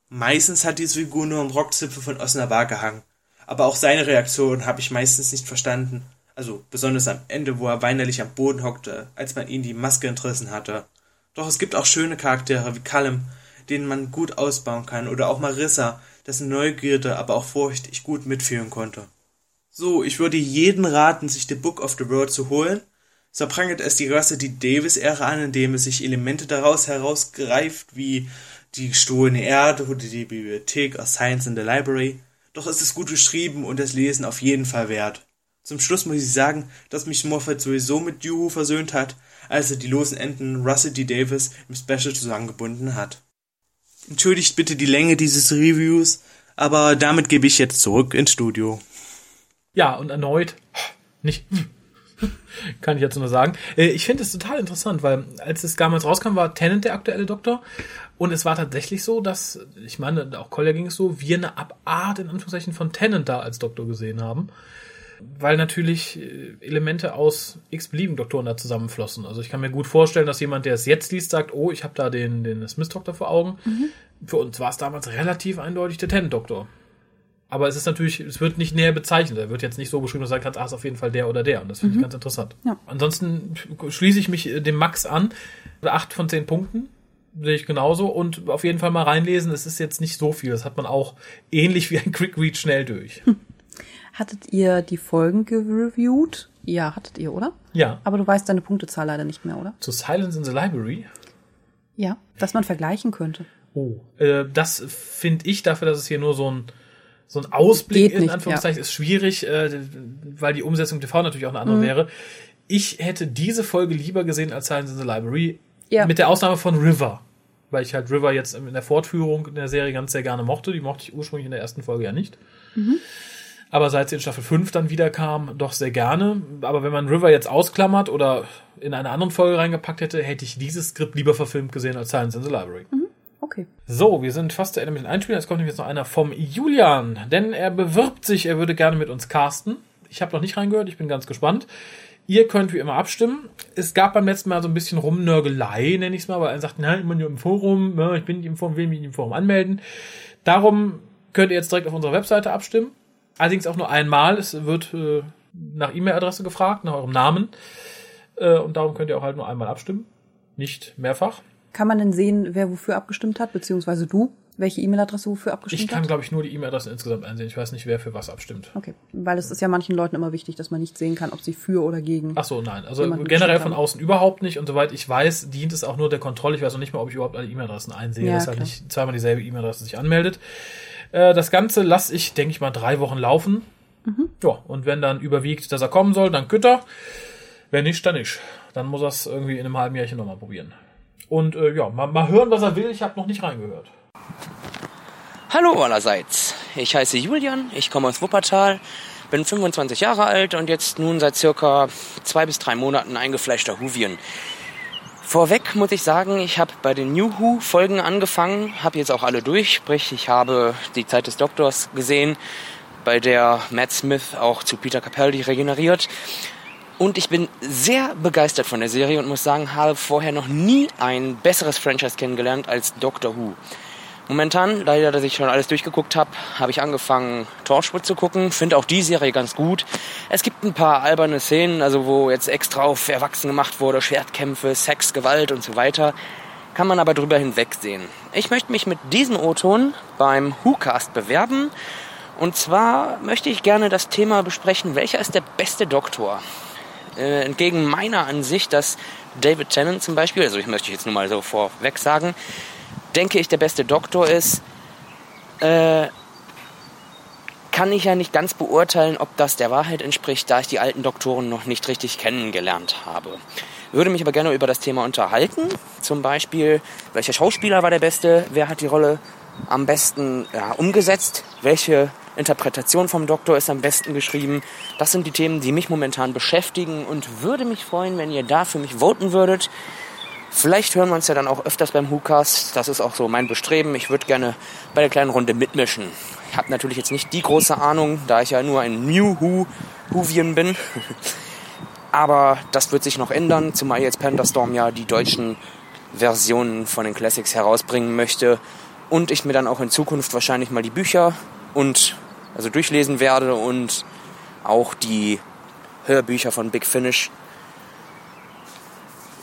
Meistens hat diese Figur nur am Rockzipfel von Osnavar gehangen, aber auch seine Reaktion habe ich meistens nicht verstanden. Also besonders am Ende, wo er weinerlich am Boden hockte, als man ihm die Maske entrissen hatte. Doch es gibt auch schöne Charaktere wie Callum, den man gut ausbauen kann, oder auch Marissa, dessen Neugierde, aber auch Furcht ich gut mitführen konnte. So, ich würde jeden raten, sich The Book of the World zu holen. So prangert es die Rasse die Davis-Ära an, indem es sich Elemente daraus herausgreift, wie die gestohlene Erde oder die Bibliothek aus Science in the Library. Doch es ist gut geschrieben und das Lesen auf jeden Fall wert. Zum Schluss muss ich sagen, dass mich Moffat sowieso mit Juhu versöhnt hat, als er die losen Enden Russell D. Davis im Special zusammengebunden hat. Entschuldigt bitte die Länge dieses Reviews, aber damit gebe ich jetzt zurück ins Studio. Ja, und erneut nicht. <laughs> Kann ich jetzt nur sagen. Äh, ich finde es total interessant, weil als es damals rauskam, war Tennant der aktuelle Doktor. Und es war tatsächlich so, dass, ich meine, auch Collier ging es so, wir eine Abart in Anführungszeichen von Tennant da als Doktor gesehen haben. Weil natürlich äh, Elemente aus x-beliebigen Doktoren da zusammenflossen. Also ich kann mir gut vorstellen, dass jemand, der es jetzt liest, sagt, oh, ich habe da den, den Smith-Doktor vor Augen. Mhm. Für uns war es damals relativ eindeutig der Tennant-Doktor. Aber es ist natürlich, es wird nicht näher bezeichnet. Er wird jetzt nicht so beschrieben, dass du sagen kannst, ah, ist auf jeden Fall der oder der. Und das finde mhm. ich ganz interessant. Ja. Ansonsten schließe ich mich äh, dem Max an. Acht von zehn Punkten sehe ich genauso. Und auf jeden Fall mal reinlesen. Es ist jetzt nicht so viel. Das hat man auch ähnlich wie ein Quick Read schnell durch. Hm. <laughs> Hattet ihr die Folgen gereviewt? Ja, hattet ihr, oder? Ja. Aber du weißt deine Punktezahl leider nicht mehr, oder? Zu Silence in the Library? Ja, dass man vergleichen könnte. Oh, äh, das finde ich dafür, dass es hier nur so ein so ein Ausblick Geht in Anführungszeichen ja. ist schwierig, äh, weil die Umsetzung TV natürlich auch eine andere mhm. wäre. Ich hätte diese Folge lieber gesehen als Science in the Library. Ja. Mit der Ausnahme von River. Weil ich halt River jetzt in der Fortführung in der Serie ganz sehr gerne mochte. Die mochte ich ursprünglich in der ersten Folge ja nicht. Mhm. Aber seit sie in Staffel 5 dann wieder kam, doch sehr gerne. Aber wenn man River jetzt ausklammert oder in eine andere Folge reingepackt hätte, hätte ich dieses Skript lieber verfilmt gesehen als Science in the Library. Mhm. Okay. So, wir sind fast zu Ende mit den Einspielern. Jetzt kommt nämlich jetzt noch einer vom Julian, denn er bewirbt sich, er würde gerne mit uns casten. Ich habe noch nicht reingehört, ich bin ganz gespannt. Ihr könnt wie immer abstimmen. Es gab beim letzten Mal so ein bisschen Rumnörgelei, nenne ich es mal, weil er sagt, nein, ich bin nur im Forum, ich bin nicht im Forum, will mich im Forum anmelden. Darum könnt ihr jetzt direkt auf unserer Webseite abstimmen. Allerdings auch nur einmal. Es wird äh, nach E-Mail-Adresse gefragt, nach eurem Namen. Äh, und darum könnt ihr auch halt nur einmal abstimmen. Nicht mehrfach. Kann man denn sehen, wer wofür abgestimmt hat, beziehungsweise du? Welche E-Mail-Adresse wofür abgestimmt hat? Ich kann, glaube ich, nur die E-Mail-Adresse insgesamt einsehen. Ich weiß nicht, wer für was abstimmt. Okay, weil es ist ja manchen Leuten immer wichtig, dass man nicht sehen kann, ob sie für oder gegen. Ach so, nein. Also generell von außen überhaupt nicht. Und soweit ich weiß, dient es auch nur der Kontrolle. Ich weiß noch nicht mal, ob ich überhaupt alle E-Mail-Adressen einsehe, ja, dass halt nicht zweimal dieselbe E-Mail-Adresse sich anmeldet. Äh, das Ganze lasse ich, denke ich mal, drei Wochen laufen. Mhm. Ja, und wenn dann überwiegt, dass er kommen soll, dann Gütter. Wenn nicht, dann nicht. Dann muss er es irgendwie in einem halben Jahrchen nochmal probieren. Und äh, ja, mal, mal hören, was er will. Ich habe noch nicht reingehört. Hallo allerseits. Ich heiße Julian, ich komme aus Wuppertal, bin 25 Jahre alt und jetzt nun seit circa zwei bis drei Monaten eingefleischter Huvien. Vorweg muss ich sagen, ich habe bei den New Who Folgen angefangen, habe jetzt auch alle durch, sprich ich habe die Zeit des Doktors gesehen, bei der Matt Smith auch zu Peter Capaldi regeneriert und ich bin sehr begeistert von der Serie und muss sagen, habe vorher noch nie ein besseres Franchise kennengelernt als Doctor Who. Momentan, leider, dass ich schon alles durchgeguckt habe, habe ich angefangen, Torchwood zu gucken. Finde auch die Serie ganz gut. Es gibt ein paar alberne Szenen, also wo jetzt extra auf Erwachsene gemacht wurde, Schwertkämpfe, Sex, Gewalt und so weiter. Kann man aber drüber hinwegsehen. Ich möchte mich mit diesem O-Ton beim WhoCast bewerben. Und zwar möchte ich gerne das Thema besprechen, welcher ist der beste Doktor? Äh, entgegen meiner Ansicht, dass David Tennant zum Beispiel, also ich möchte jetzt nur mal so vorweg sagen, denke ich, der beste Doktor ist, äh, kann ich ja nicht ganz beurteilen, ob das der Wahrheit entspricht, da ich die alten Doktoren noch nicht richtig kennengelernt habe. Würde mich aber gerne über das Thema unterhalten. Zum Beispiel, welcher Schauspieler war der Beste? Wer hat die Rolle am besten ja, umgesetzt? Welche Interpretation vom Doktor ist am besten geschrieben. Das sind die Themen, die mich momentan beschäftigen und würde mich freuen, wenn ihr da für mich voten würdet. Vielleicht hören wir uns ja dann auch öfters beim WhoCast. Das ist auch so mein Bestreben. Ich würde gerne bei der kleinen Runde mitmischen. Ich habe natürlich jetzt nicht die große Ahnung, da ich ja nur ein New Who Whovian bin. Aber das wird sich noch ändern, zumal jetzt Pandastorm ja die deutschen Versionen von den Classics herausbringen möchte. Und ich mir dann auch in Zukunft wahrscheinlich mal die Bücher und also durchlesen werde und auch die Hörbücher von Big Finish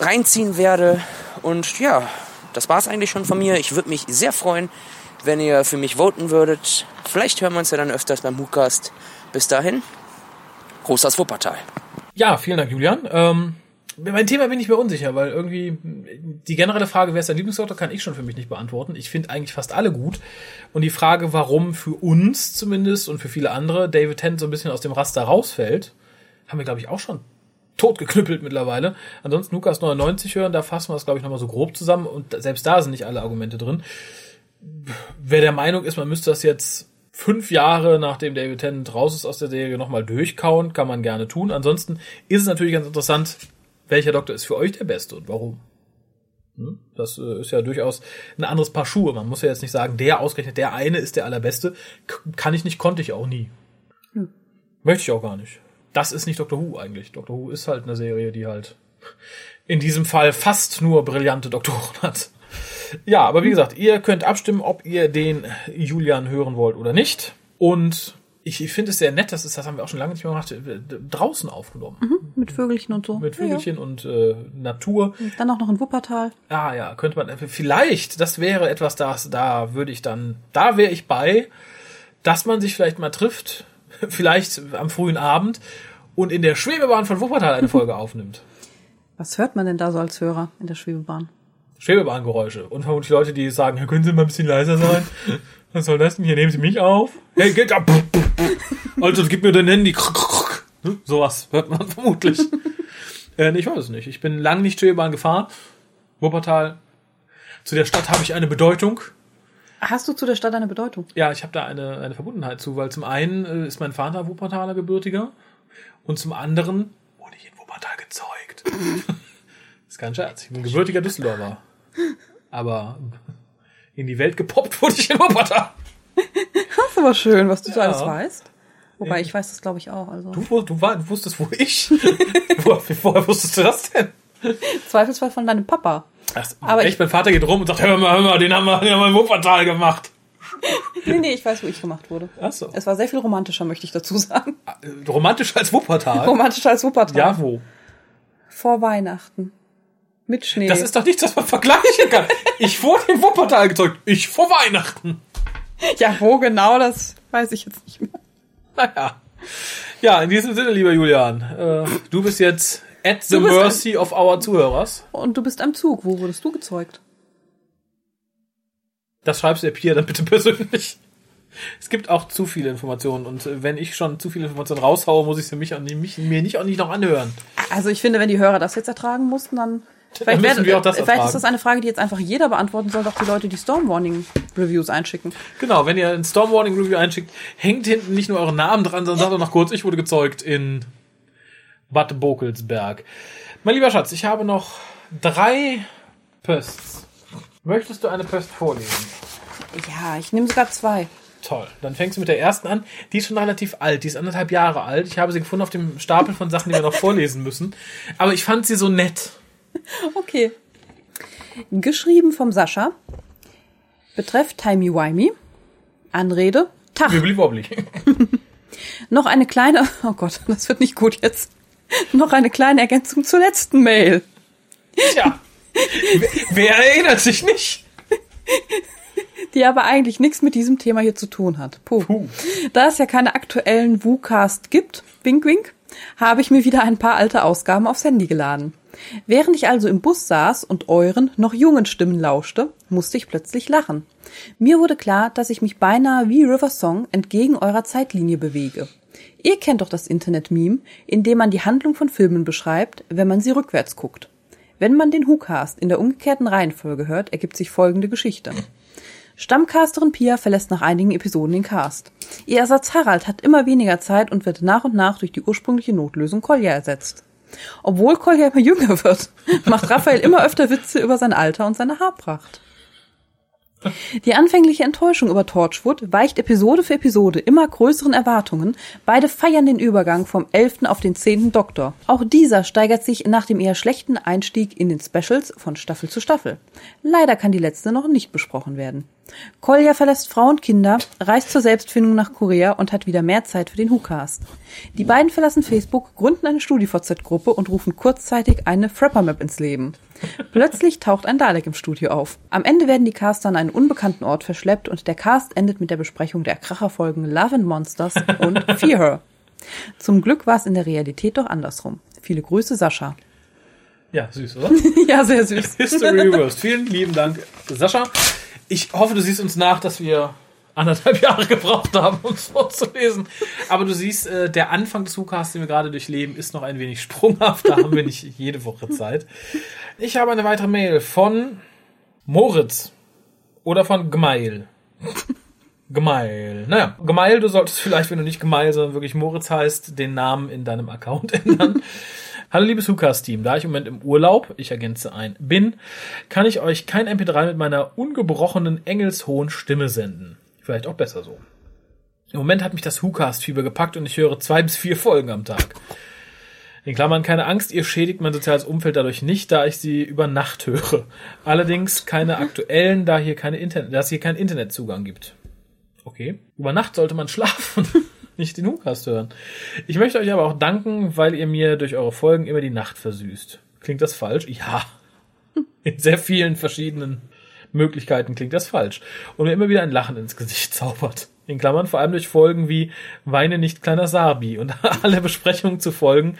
reinziehen werde. Und ja, das war es eigentlich schon von mir. Ich würde mich sehr freuen, wenn ihr für mich voten würdet. Vielleicht hören wir uns ja dann öfters beim Hukast. Bis dahin, großes Wuppertal. Ja, vielen Dank, Julian. Ähm mein Thema bin ich mir unsicher, weil irgendwie die generelle Frage, wer ist dein Lieblingsautor, kann ich schon für mich nicht beantworten. Ich finde eigentlich fast alle gut. Und die Frage, warum für uns zumindest und für viele andere David Tennant so ein bisschen aus dem Raster rausfällt, haben wir, glaube ich, auch schon totgeknüppelt mittlerweile. Ansonsten Lukas 99 hören, da fassen wir es, glaube ich, nochmal so grob zusammen und selbst da sind nicht alle Argumente drin. Wer der Meinung ist, man müsste das jetzt fünf Jahre nachdem David Tennant raus ist aus der Serie nochmal durchkauen, kann man gerne tun. Ansonsten ist es natürlich ganz interessant, welcher Doktor ist für euch der beste und warum. Hm? Das äh, ist ja durchaus ein anderes Paar Schuhe. Man muss ja jetzt nicht sagen, der ausgerechnet, der eine ist der allerbeste. Kann ich nicht, konnte ich auch nie. Hm. Möchte ich auch gar nicht. Das ist nicht Doctor Who eigentlich. Doctor Who ist halt eine Serie, die halt in diesem Fall fast nur brillante Doktoren hat. Ja, aber wie gesagt, ihr könnt abstimmen, ob ihr den Julian hören wollt oder nicht. Und ich, finde es sehr nett, das ist, das haben wir auch schon lange nicht mehr gemacht, draußen aufgenommen. Mhm, mit Vögelchen und so. Mit Vögelchen ja, ja. und äh, Natur. Und dann auch noch in Wuppertal. Ah ja, könnte man, vielleicht, das wäre etwas, das, da würde ich dann, da wäre ich bei, dass man sich vielleicht mal trifft, <laughs> vielleicht am frühen Abend und in der Schwebebahn von Wuppertal eine Folge <laughs> aufnimmt. Was hört man denn da so als Hörer in der Schwebebahn? Schwebebahngeräusche. Und vermutlich Leute, die sagen, können Sie mal ein bisschen leiser sein? <laughs> Was soll das denn? Hier nehmen Sie mich auf. Hey, geht ab. Also, gib mir dein Handy. Sowas hört man <laughs> vermutlich. äh, ich weiß es nicht. Ich bin lang nicht Schwebebahn gefahren. Wuppertal. Zu der Stadt habe ich eine Bedeutung. Hast du zu der Stadt eine Bedeutung? Ja, ich habe da eine, eine Verbundenheit zu, weil zum einen äh, ist mein Vater Wuppertaler Gebürtiger und zum anderen wurde ich in Wuppertal gezeugt. <laughs> ist kein Scherz. Ich bin gebürtiger Düsseldorfer. Aber in die Welt gepoppt wurde ich in Wuppertal. Das ist aber schön, was du ja. so alles weißt. Wobei, ich weiß das, glaube ich, auch. Also. Du, du, du wusstest, wo ich? <laughs> Wo, woher wusstest du das denn? Zweifelsfall von deinem Papa. Ach, aber echt, mein Vater geht rum und sagt, hör mal, hör mal, den haben wir, den haben wir in Wuppertal gemacht. <laughs> nee, nee, ich weiß, wo ich gemacht wurde. Ach so. Es war sehr viel romantischer, möchte ich dazu sagen. Äh, romantischer als Wuppertal? <laughs> romantischer als Wuppertal. Ja, wo? Vor Weihnachten. Mit Schnee. Das ist doch nichts, was man vergleichen kann. Ich wurde in Wuppertal gezeugt. Ich vor Weihnachten. <laughs> Ja, wo genau, das weiß ich jetzt nicht mehr. Naja. Ja, in diesem Sinne, lieber Julian, äh, du bist jetzt at the mercy of our Zuhörers. Und du bist am Zug. Wo wurdest du gezeugt? Das schreibst du der Pia dann bitte <laughs> persönlich. Es gibt auch zu viele Informationen und äh, wenn ich schon zu viele Informationen raushaue, muss ich sie mich, mich mir nicht auch nicht noch anhören. Also ich finde, wenn die Hörer das jetzt ertragen mussten, dann <laughs> Vielleicht, wär, auch vielleicht ist das eine Frage, die jetzt einfach jeder beantworten soll, doch die Leute, die Stormwarning Reviews einschicken. Genau, wenn ihr ein Stormwarning Review einschickt, hängt hinten nicht nur euren Namen dran, sondern sagt doch noch kurz, ich wurde gezeugt in Bad Bokelsberg. Mein lieber Schatz, ich habe noch drei Posts. Möchtest du eine Post vorlesen? Ja, ich nehme sogar zwei. Toll. Dann fängst du mit der ersten an. Die ist schon relativ alt. Die ist anderthalb Jahre alt. Ich habe sie gefunden auf dem Stapel von Sachen, die wir noch vorlesen müssen. Aber ich fand sie so nett. <laughs> Okay. Geschrieben vom Sascha. Betreff Timey Wimey. Anrede. Tag. Wibbly. <laughs> Noch eine kleine, oh Gott, das wird nicht gut jetzt. Noch eine kleine Ergänzung zur letzten Mail. Tja. <laughs> Wer erinnert sich nicht? Die aber eigentlich nichts mit diesem Thema hier zu tun hat. Puh. Puh. Da es ja keine aktuellen WooCast gibt, wink wink, habe ich mir wieder ein paar alte Ausgaben aufs Handy geladen. Während ich also im Bus saß und euren, noch jungen Stimmen lauschte, musste ich plötzlich lachen. Mir wurde klar, dass ich mich beinahe wie River Song entgegen eurer Zeitlinie bewege. Ihr kennt doch das Internet-Meme, in dem man die Handlung von Filmen beschreibt, wenn man sie rückwärts guckt. Wenn man den WhoCast in der umgekehrten Reihenfolge hört, ergibt sich folgende Geschichte. Stammcasterin Pia verlässt nach einigen Episoden den Cast. Ihr Ersatz Harald hat immer weniger Zeit und wird nach und nach durch die ursprüngliche Notlösung Kolja ersetzt. Obwohl Kolja immer jünger wird, <laughs> macht Raphael immer öfter Witze über sein Alter und seine Haarpracht. Die anfängliche Enttäuschung über Torchwood weicht Episode für Episode immer größeren Erwartungen. Beide feiern den Übergang vom elften auf den zehnten Doktor. Auch dieser steigert sich nach dem eher schlechten Einstieg in den Specials von Staffel zu Staffel. Leider kann die letzte noch nicht besprochen werden. Kolja verlässt Frau und Kinder, reist zur Selbstfindung nach Korea und hat wieder mehr Zeit für den WhoCast. Die beiden verlassen Facebook, gründen eine StudiVZ-Gruppe und rufen kurzzeitig eine Frapper-Map ins Leben. Plötzlich taucht ein Dalek im Studio auf. Am Ende werden die Caster an einen unbekannten Ort verschleppt und der Cast endet mit der Besprechung der Kracherfolgen Love and Monsters und <laughs> Fear Her. Zum Glück war es in der Realität doch andersrum. Viele Grüße, Sascha. Ja, süß, oder? <laughs> ja, sehr süß. History Reversed. Vielen lieben Dank, Sascha. Ich hoffe, du siehst uns nach, dass wir anderthalb <laughs> Jahre gebraucht haben, um es vorzulesen. Aber du siehst, äh, der Anfang des WhoCasts, den wir gerade durchleben, ist noch ein wenig <laughs> sprunghaft. Da haben wir nicht jede Woche Zeit. Ich habe eine weitere Mail von Moritz oder von Gmail. Gemeil. Naja, Gemeil, du solltest vielleicht, wenn du nicht Gemeil, sondern wirklich Moritz heißt, den Namen in deinem Account <laughs> ändern. Hallo liebes Hukas-Team, da ich im Moment im Urlaub, ich ergänze ein, bin, kann ich euch kein MP3 mit meiner ungebrochenen engelshohen Stimme senden. Vielleicht auch besser so. Im Moment hat mich das Hucast-Fieber gepackt und ich höre zwei bis vier Folgen am Tag. In Klammern keine Angst, ihr schädigt mein soziales Umfeld dadurch nicht, da ich sie über Nacht höre. Allerdings keine aktuellen, da hier keine Internet, da es hier keinen Internetzugang gibt. Okay. Über Nacht sollte man schlafen, <laughs> nicht den Hucast hören. Ich möchte euch aber auch danken, weil ihr mir durch eure Folgen immer die Nacht versüßt. Klingt das falsch? Ja. <laughs> In sehr vielen verschiedenen Möglichkeiten klingt das falsch. Und mir immer wieder ein Lachen ins Gesicht <laughs> zaubert. In Klammern vor allem durch Folgen wie Weine nicht kleiner Sabi und <laughs> alle Besprechungen zu Folgen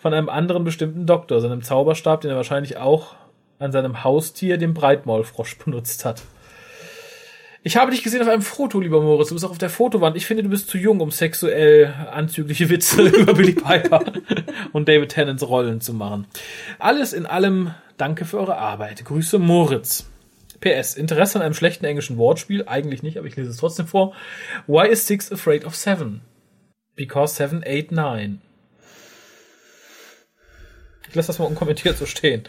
von einem anderen bestimmten Doktor, seinem Zauberstab, den er wahrscheinlich auch an seinem Haustier, dem Breitmaulfrosch, benutzt hat. Ich habe dich gesehen auf einem Foto, lieber Moritz. Du bist auch auf der Fotowand. Ich finde, du bist zu jung, um sexuell anzügliche Witze <laughs> über Billy Piper und David Tennants Rollen zu machen. Alles in allem, danke für eure Arbeit. Grüße Moritz. PS, Interesse an einem schlechten englischen Wortspiel? Eigentlich nicht, aber ich lese es trotzdem vor. Why is six afraid of seven? Because seven, eight, nine. Ich lasse das mal unkommentiert so stehen.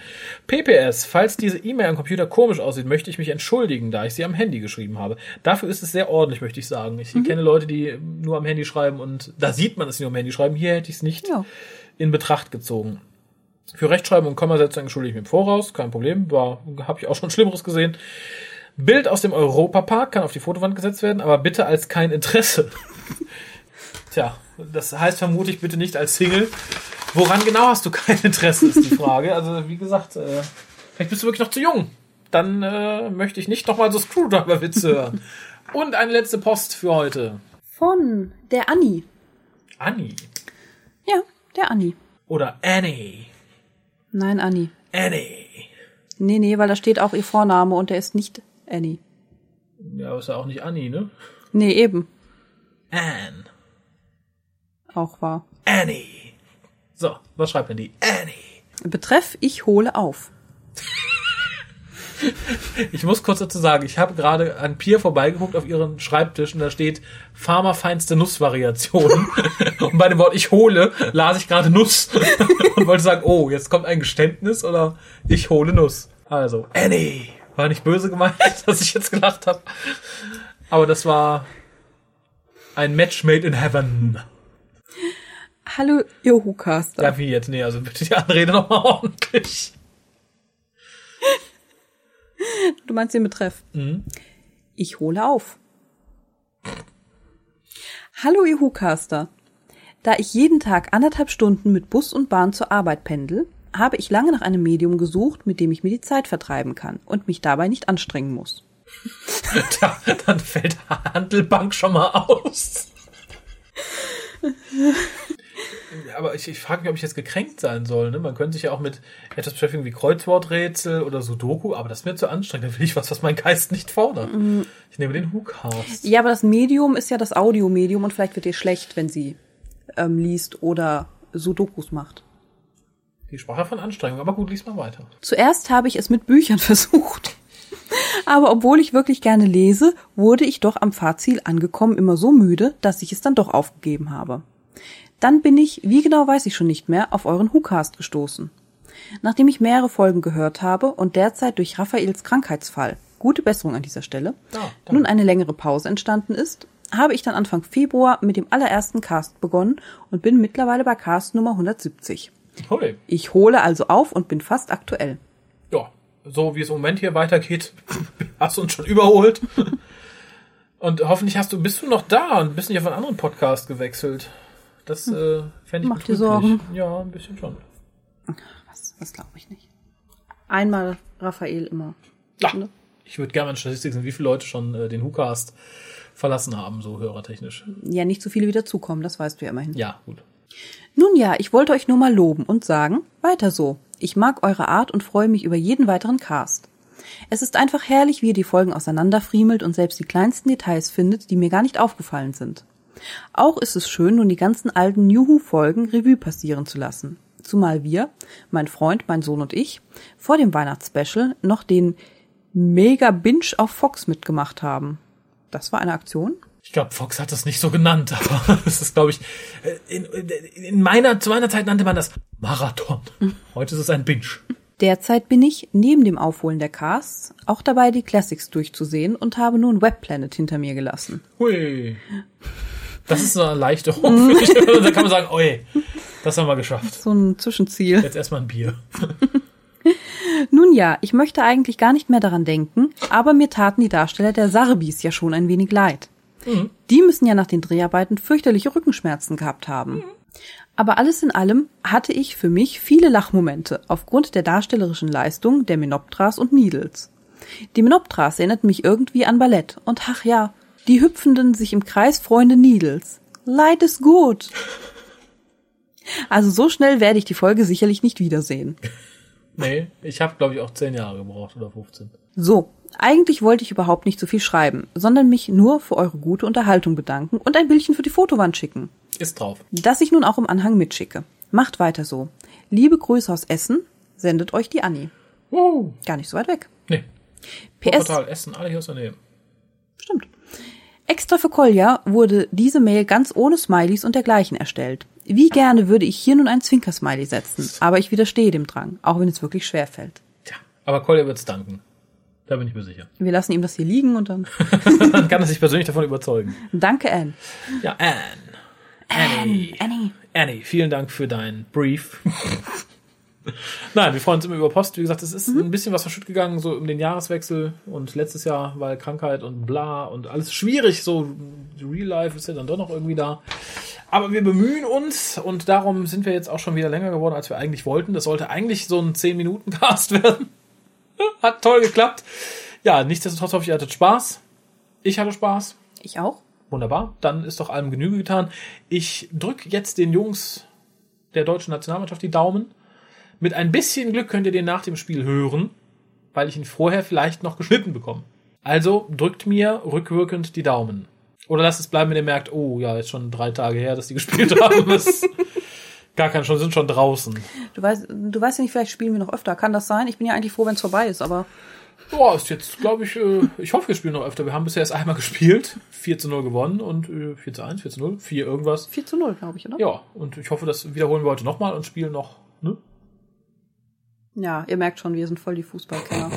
PPS, falls diese E-Mail am Computer komisch aussieht, möchte ich mich entschuldigen, da ich sie am Handy geschrieben habe. Dafür ist es sehr ordentlich, möchte ich sagen. Ich kenne Leute, die nur am Handy schreiben und da sieht man, sie nur am Handy schreiben. Hier hätte ich es nicht Ja. in Betracht gezogen. Für Rechtschreibung und Kommasetzung entschuldige ich mir im Voraus, kein Problem, war, habe ich auch schon Schlimmeres gesehen. Bild aus dem Europapark kann auf die Fotowand gesetzt werden, aber bitte als kein Interesse. <laughs> Tja, das heißt vermutlich bitte nicht als Single. Woran genau hast du kein Interesse, ist die Frage. Also, wie gesagt, äh, vielleicht bist du wirklich noch zu jung. Dann äh, möchte ich nicht nochmal so Screwdriver-Witze hören. Und eine letzte Post für heute. Von der Annie. Annie. Ja, der Annie. Oder Annie. Nein, Annie. Annie. Nee, nee, weil da steht auch ihr Vorname und der ist nicht Annie. Ja, aber ist ja auch nicht Annie, ne? Nee, eben. Anne. Auch wahr. Annie. So, was schreibt denn die? Annie. Betreff, ich hole auf. Ich muss kurz dazu sagen, ich habe gerade an Pier vorbeigeguckt auf ihren Schreibtisch und da steht Pharma-feinste Nussvariation. <laughs> und bei dem Wort ich hole las ich gerade Nuss <laughs> und wollte sagen, oh, jetzt kommt ein Geständnis oder ich hole Nuss. Also, Annie. War nicht böse gemeint, <laughs> dass ich jetzt gelacht habe. Aber das war ein Match made in heaven. Hallo, ihr Hucaster. Ja, wie jetzt? Nee, also bitte die Anrede nochmal ordentlich. Du meinst den Betreff? Ich hole auf. Hallo, ihr Hucaster. Da ich jeden Tag anderthalb Stunden mit Bus und Bahn zur Arbeit pendel, habe ich lange nach einem Medium gesucht, mit dem ich mir die Zeit vertreiben kann und mich dabei nicht anstrengen muss. <laughs> Da, dann fällt Handelbank schon mal aus. <laughs> Aber ich, ich frage mich, ob ich jetzt gekränkt sein soll. Ne? Man könnte sich ja auch mit etwas beschäftigen wie Kreuzworträtsel oder Sudoku, aber das ist mir zu anstrengend. Da will ich was, was mein Geist nicht fordert. Ich nehme den Hookcast. Ja, aber das Medium ist ja das Audiomedium und vielleicht wird ihr schlecht, wenn sie ähm, liest oder Sudokus macht. Die Sprache von Anstrengung, aber gut, lies mal weiter. Zuerst habe ich es mit Büchern <laughs> versucht. Aber obwohl ich wirklich gerne lese, wurde ich doch am Fahrziel angekommen immer so müde, dass ich es dann doch aufgegeben habe. Dann bin ich, wie genau weiß ich schon nicht mehr, auf euren WhoCast gestoßen. Nachdem ich mehrere Folgen gehört habe und derzeit durch Raphaels Krankheitsfall, gute Besserung an dieser Stelle, danke. nun eine längere Pause entstanden ist, habe ich dann Anfang Februar mit dem allerersten Cast begonnen und bin mittlerweile bei Cast Nummer 170. Hey. Ich hole also auf und bin fast aktuell. Ja, so wie es im Moment hier weitergeht, <laughs> hast du uns schon überholt. <laughs> Und hoffentlich hast du, bist du noch da und bist nicht auf einen anderen Podcast gewechselt. Das äh, fände ich Mach dir. Sorgen. Ja, ein bisschen schon. Was, das glaube ich nicht. Einmal Raphael immer. Ja, ich würde gerne mal eine Statistik sehen, wie viele Leute schon äh, den WhoCast verlassen haben, so hörertechnisch. Ja, nicht so viele wieder zukommen, das weißt du ja immerhin. Ja, gut. Nun ja, ich wollte euch nur mal loben und sagen, weiter so. Ich mag eure Art und freue mich über jeden weiteren Cast. Es ist einfach herrlich, wie ihr die Folgen auseinanderfriemelt und selbst die kleinsten Details findet, die mir gar nicht aufgefallen sind. Auch ist es schön, nun die ganzen alten New Who-Folgen Revue passieren zu lassen. Zumal wir, mein Freund, mein Sohn und ich, vor dem Weihnachtsspecial noch den Mega Binge auf Fox mitgemacht haben. Das war eine Aktion. Ich glaube, Fox hat das nicht so genannt, <laughs> aber das ist, glaube ich, äh, in, in meiner, zu meiner Zeit nannte man das Marathon. <laughs> Heute ist es ein Binge. Derzeit bin ich, neben dem Aufholen der Casts, auch dabei, die Classics durchzusehen und habe nun Webplanet hinter mir gelassen. Hui. Das ist eine Erleichterung. <laughs> für mich. da kann man sagen, oi, das haben wir geschafft. So ein Zwischenziel. Jetzt erstmal ein Bier. <laughs> Nun ja, ich möchte eigentlich gar nicht mehr daran denken, aber mir taten die Darsteller der Sarbis ja schon ein wenig leid. Die müssen ja nach den Dreharbeiten fürchterliche Rückenschmerzen gehabt haben. Aber alles in allem hatte ich für mich viele Lachmomente aufgrund der darstellerischen Leistung der Menoptras und Needles. Die Menoptras erinnerten mich irgendwie an Ballett und ach ja, die hüpfenden, sich im Kreis freunden Needles. Leid ist gut. Also so schnell werde ich die Folge sicherlich nicht wiedersehen. Nee, ich habe, glaube ich, auch zehn Jahre gebraucht oder 15. So, eigentlich wollte ich überhaupt nicht so viel schreiben, sondern mich nur für eure gute Unterhaltung bedanken und ein Bildchen für die Fotowand schicken. Ist drauf. Das ich nun auch im Anhang mitschicke. Macht weiter so. Liebe Grüße aus Essen, sendet euch die Anni. Uh. Gar nicht so weit weg. Nee. PS. Total Essen, alle hier aus der Nähe. Stimmt. Extra für Kolja wurde diese Mail ganz ohne Smileys und dergleichen erstellt. Wie gerne würde ich hier nun ein Zwinker-Smiley setzen, aber ich widerstehe dem Drang, auch wenn es wirklich schwer fällt. Tja, aber Kolja wird's danken. Da bin ich mir sicher. Wir lassen ihm das hier liegen und dann. <laughs> Dann kann er sich persönlich davon überzeugen. Danke, Anne. Ja, Anne. Annie. Annie. Annie, vielen Dank für deinen Brief. <laughs> Nein, wir freuen uns immer über Post. Wie gesagt, es ist ein bisschen was verschütt gegangen, so um den Jahreswechsel und letztes Jahr, weil Krankheit und bla und alles schwierig, so Real Life ist ja dann doch noch irgendwie da. Aber wir bemühen uns und darum sind wir jetzt auch schon wieder länger geworden, als wir eigentlich wollten. Das sollte eigentlich so ein 10-Minuten-Cast <laughs> werden. Hat toll geklappt. Ja, nichtsdestotrotz hoffe ich, ihr hattet Spaß. Ich hatte Spaß. Ich auch. Wunderbar, dann ist doch allem Genüge getan. Ich drücke jetzt den Jungs der deutschen Nationalmannschaft die Daumen. Mit ein bisschen Glück könnt ihr den nach dem Spiel hören, weil ich ihn vorher vielleicht noch geschnitten bekomme. Also drückt mir rückwirkend die Daumen. Oder lasst es bleiben, wenn ihr merkt, oh ja, jetzt schon drei Tage her, dass die <laughs> gespielt haben. Das gar kein schon, sind schon draußen. Du weißt, du weißt ja nicht, vielleicht spielen wir noch öfter. Kann das sein? Ich bin ja eigentlich froh, wenn es vorbei ist, aber Boah, ist jetzt, glaube ich, äh, ich hoffe, wir spielen noch öfter. Wir haben bisher erst einmal gespielt, 4 zu 0 gewonnen und äh, 4 zu 1, 4 zu 0, 4 irgendwas. 4 zu 0, glaube ich, oder? Ja, und ich hoffe, das wiederholen wir heute nochmal und spielen noch, ne? Ja, ihr merkt schon, wir sind voll die Fußballkenner.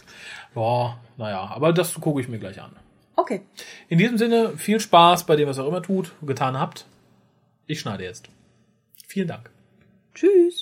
<laughs> Boah, naja, aber das gucke ich mir gleich an. Okay. In diesem Sinne, viel Spaß bei dem, was ihr auch immer tut, getan habt. Ich schneide jetzt. Vielen Dank. Tschüss.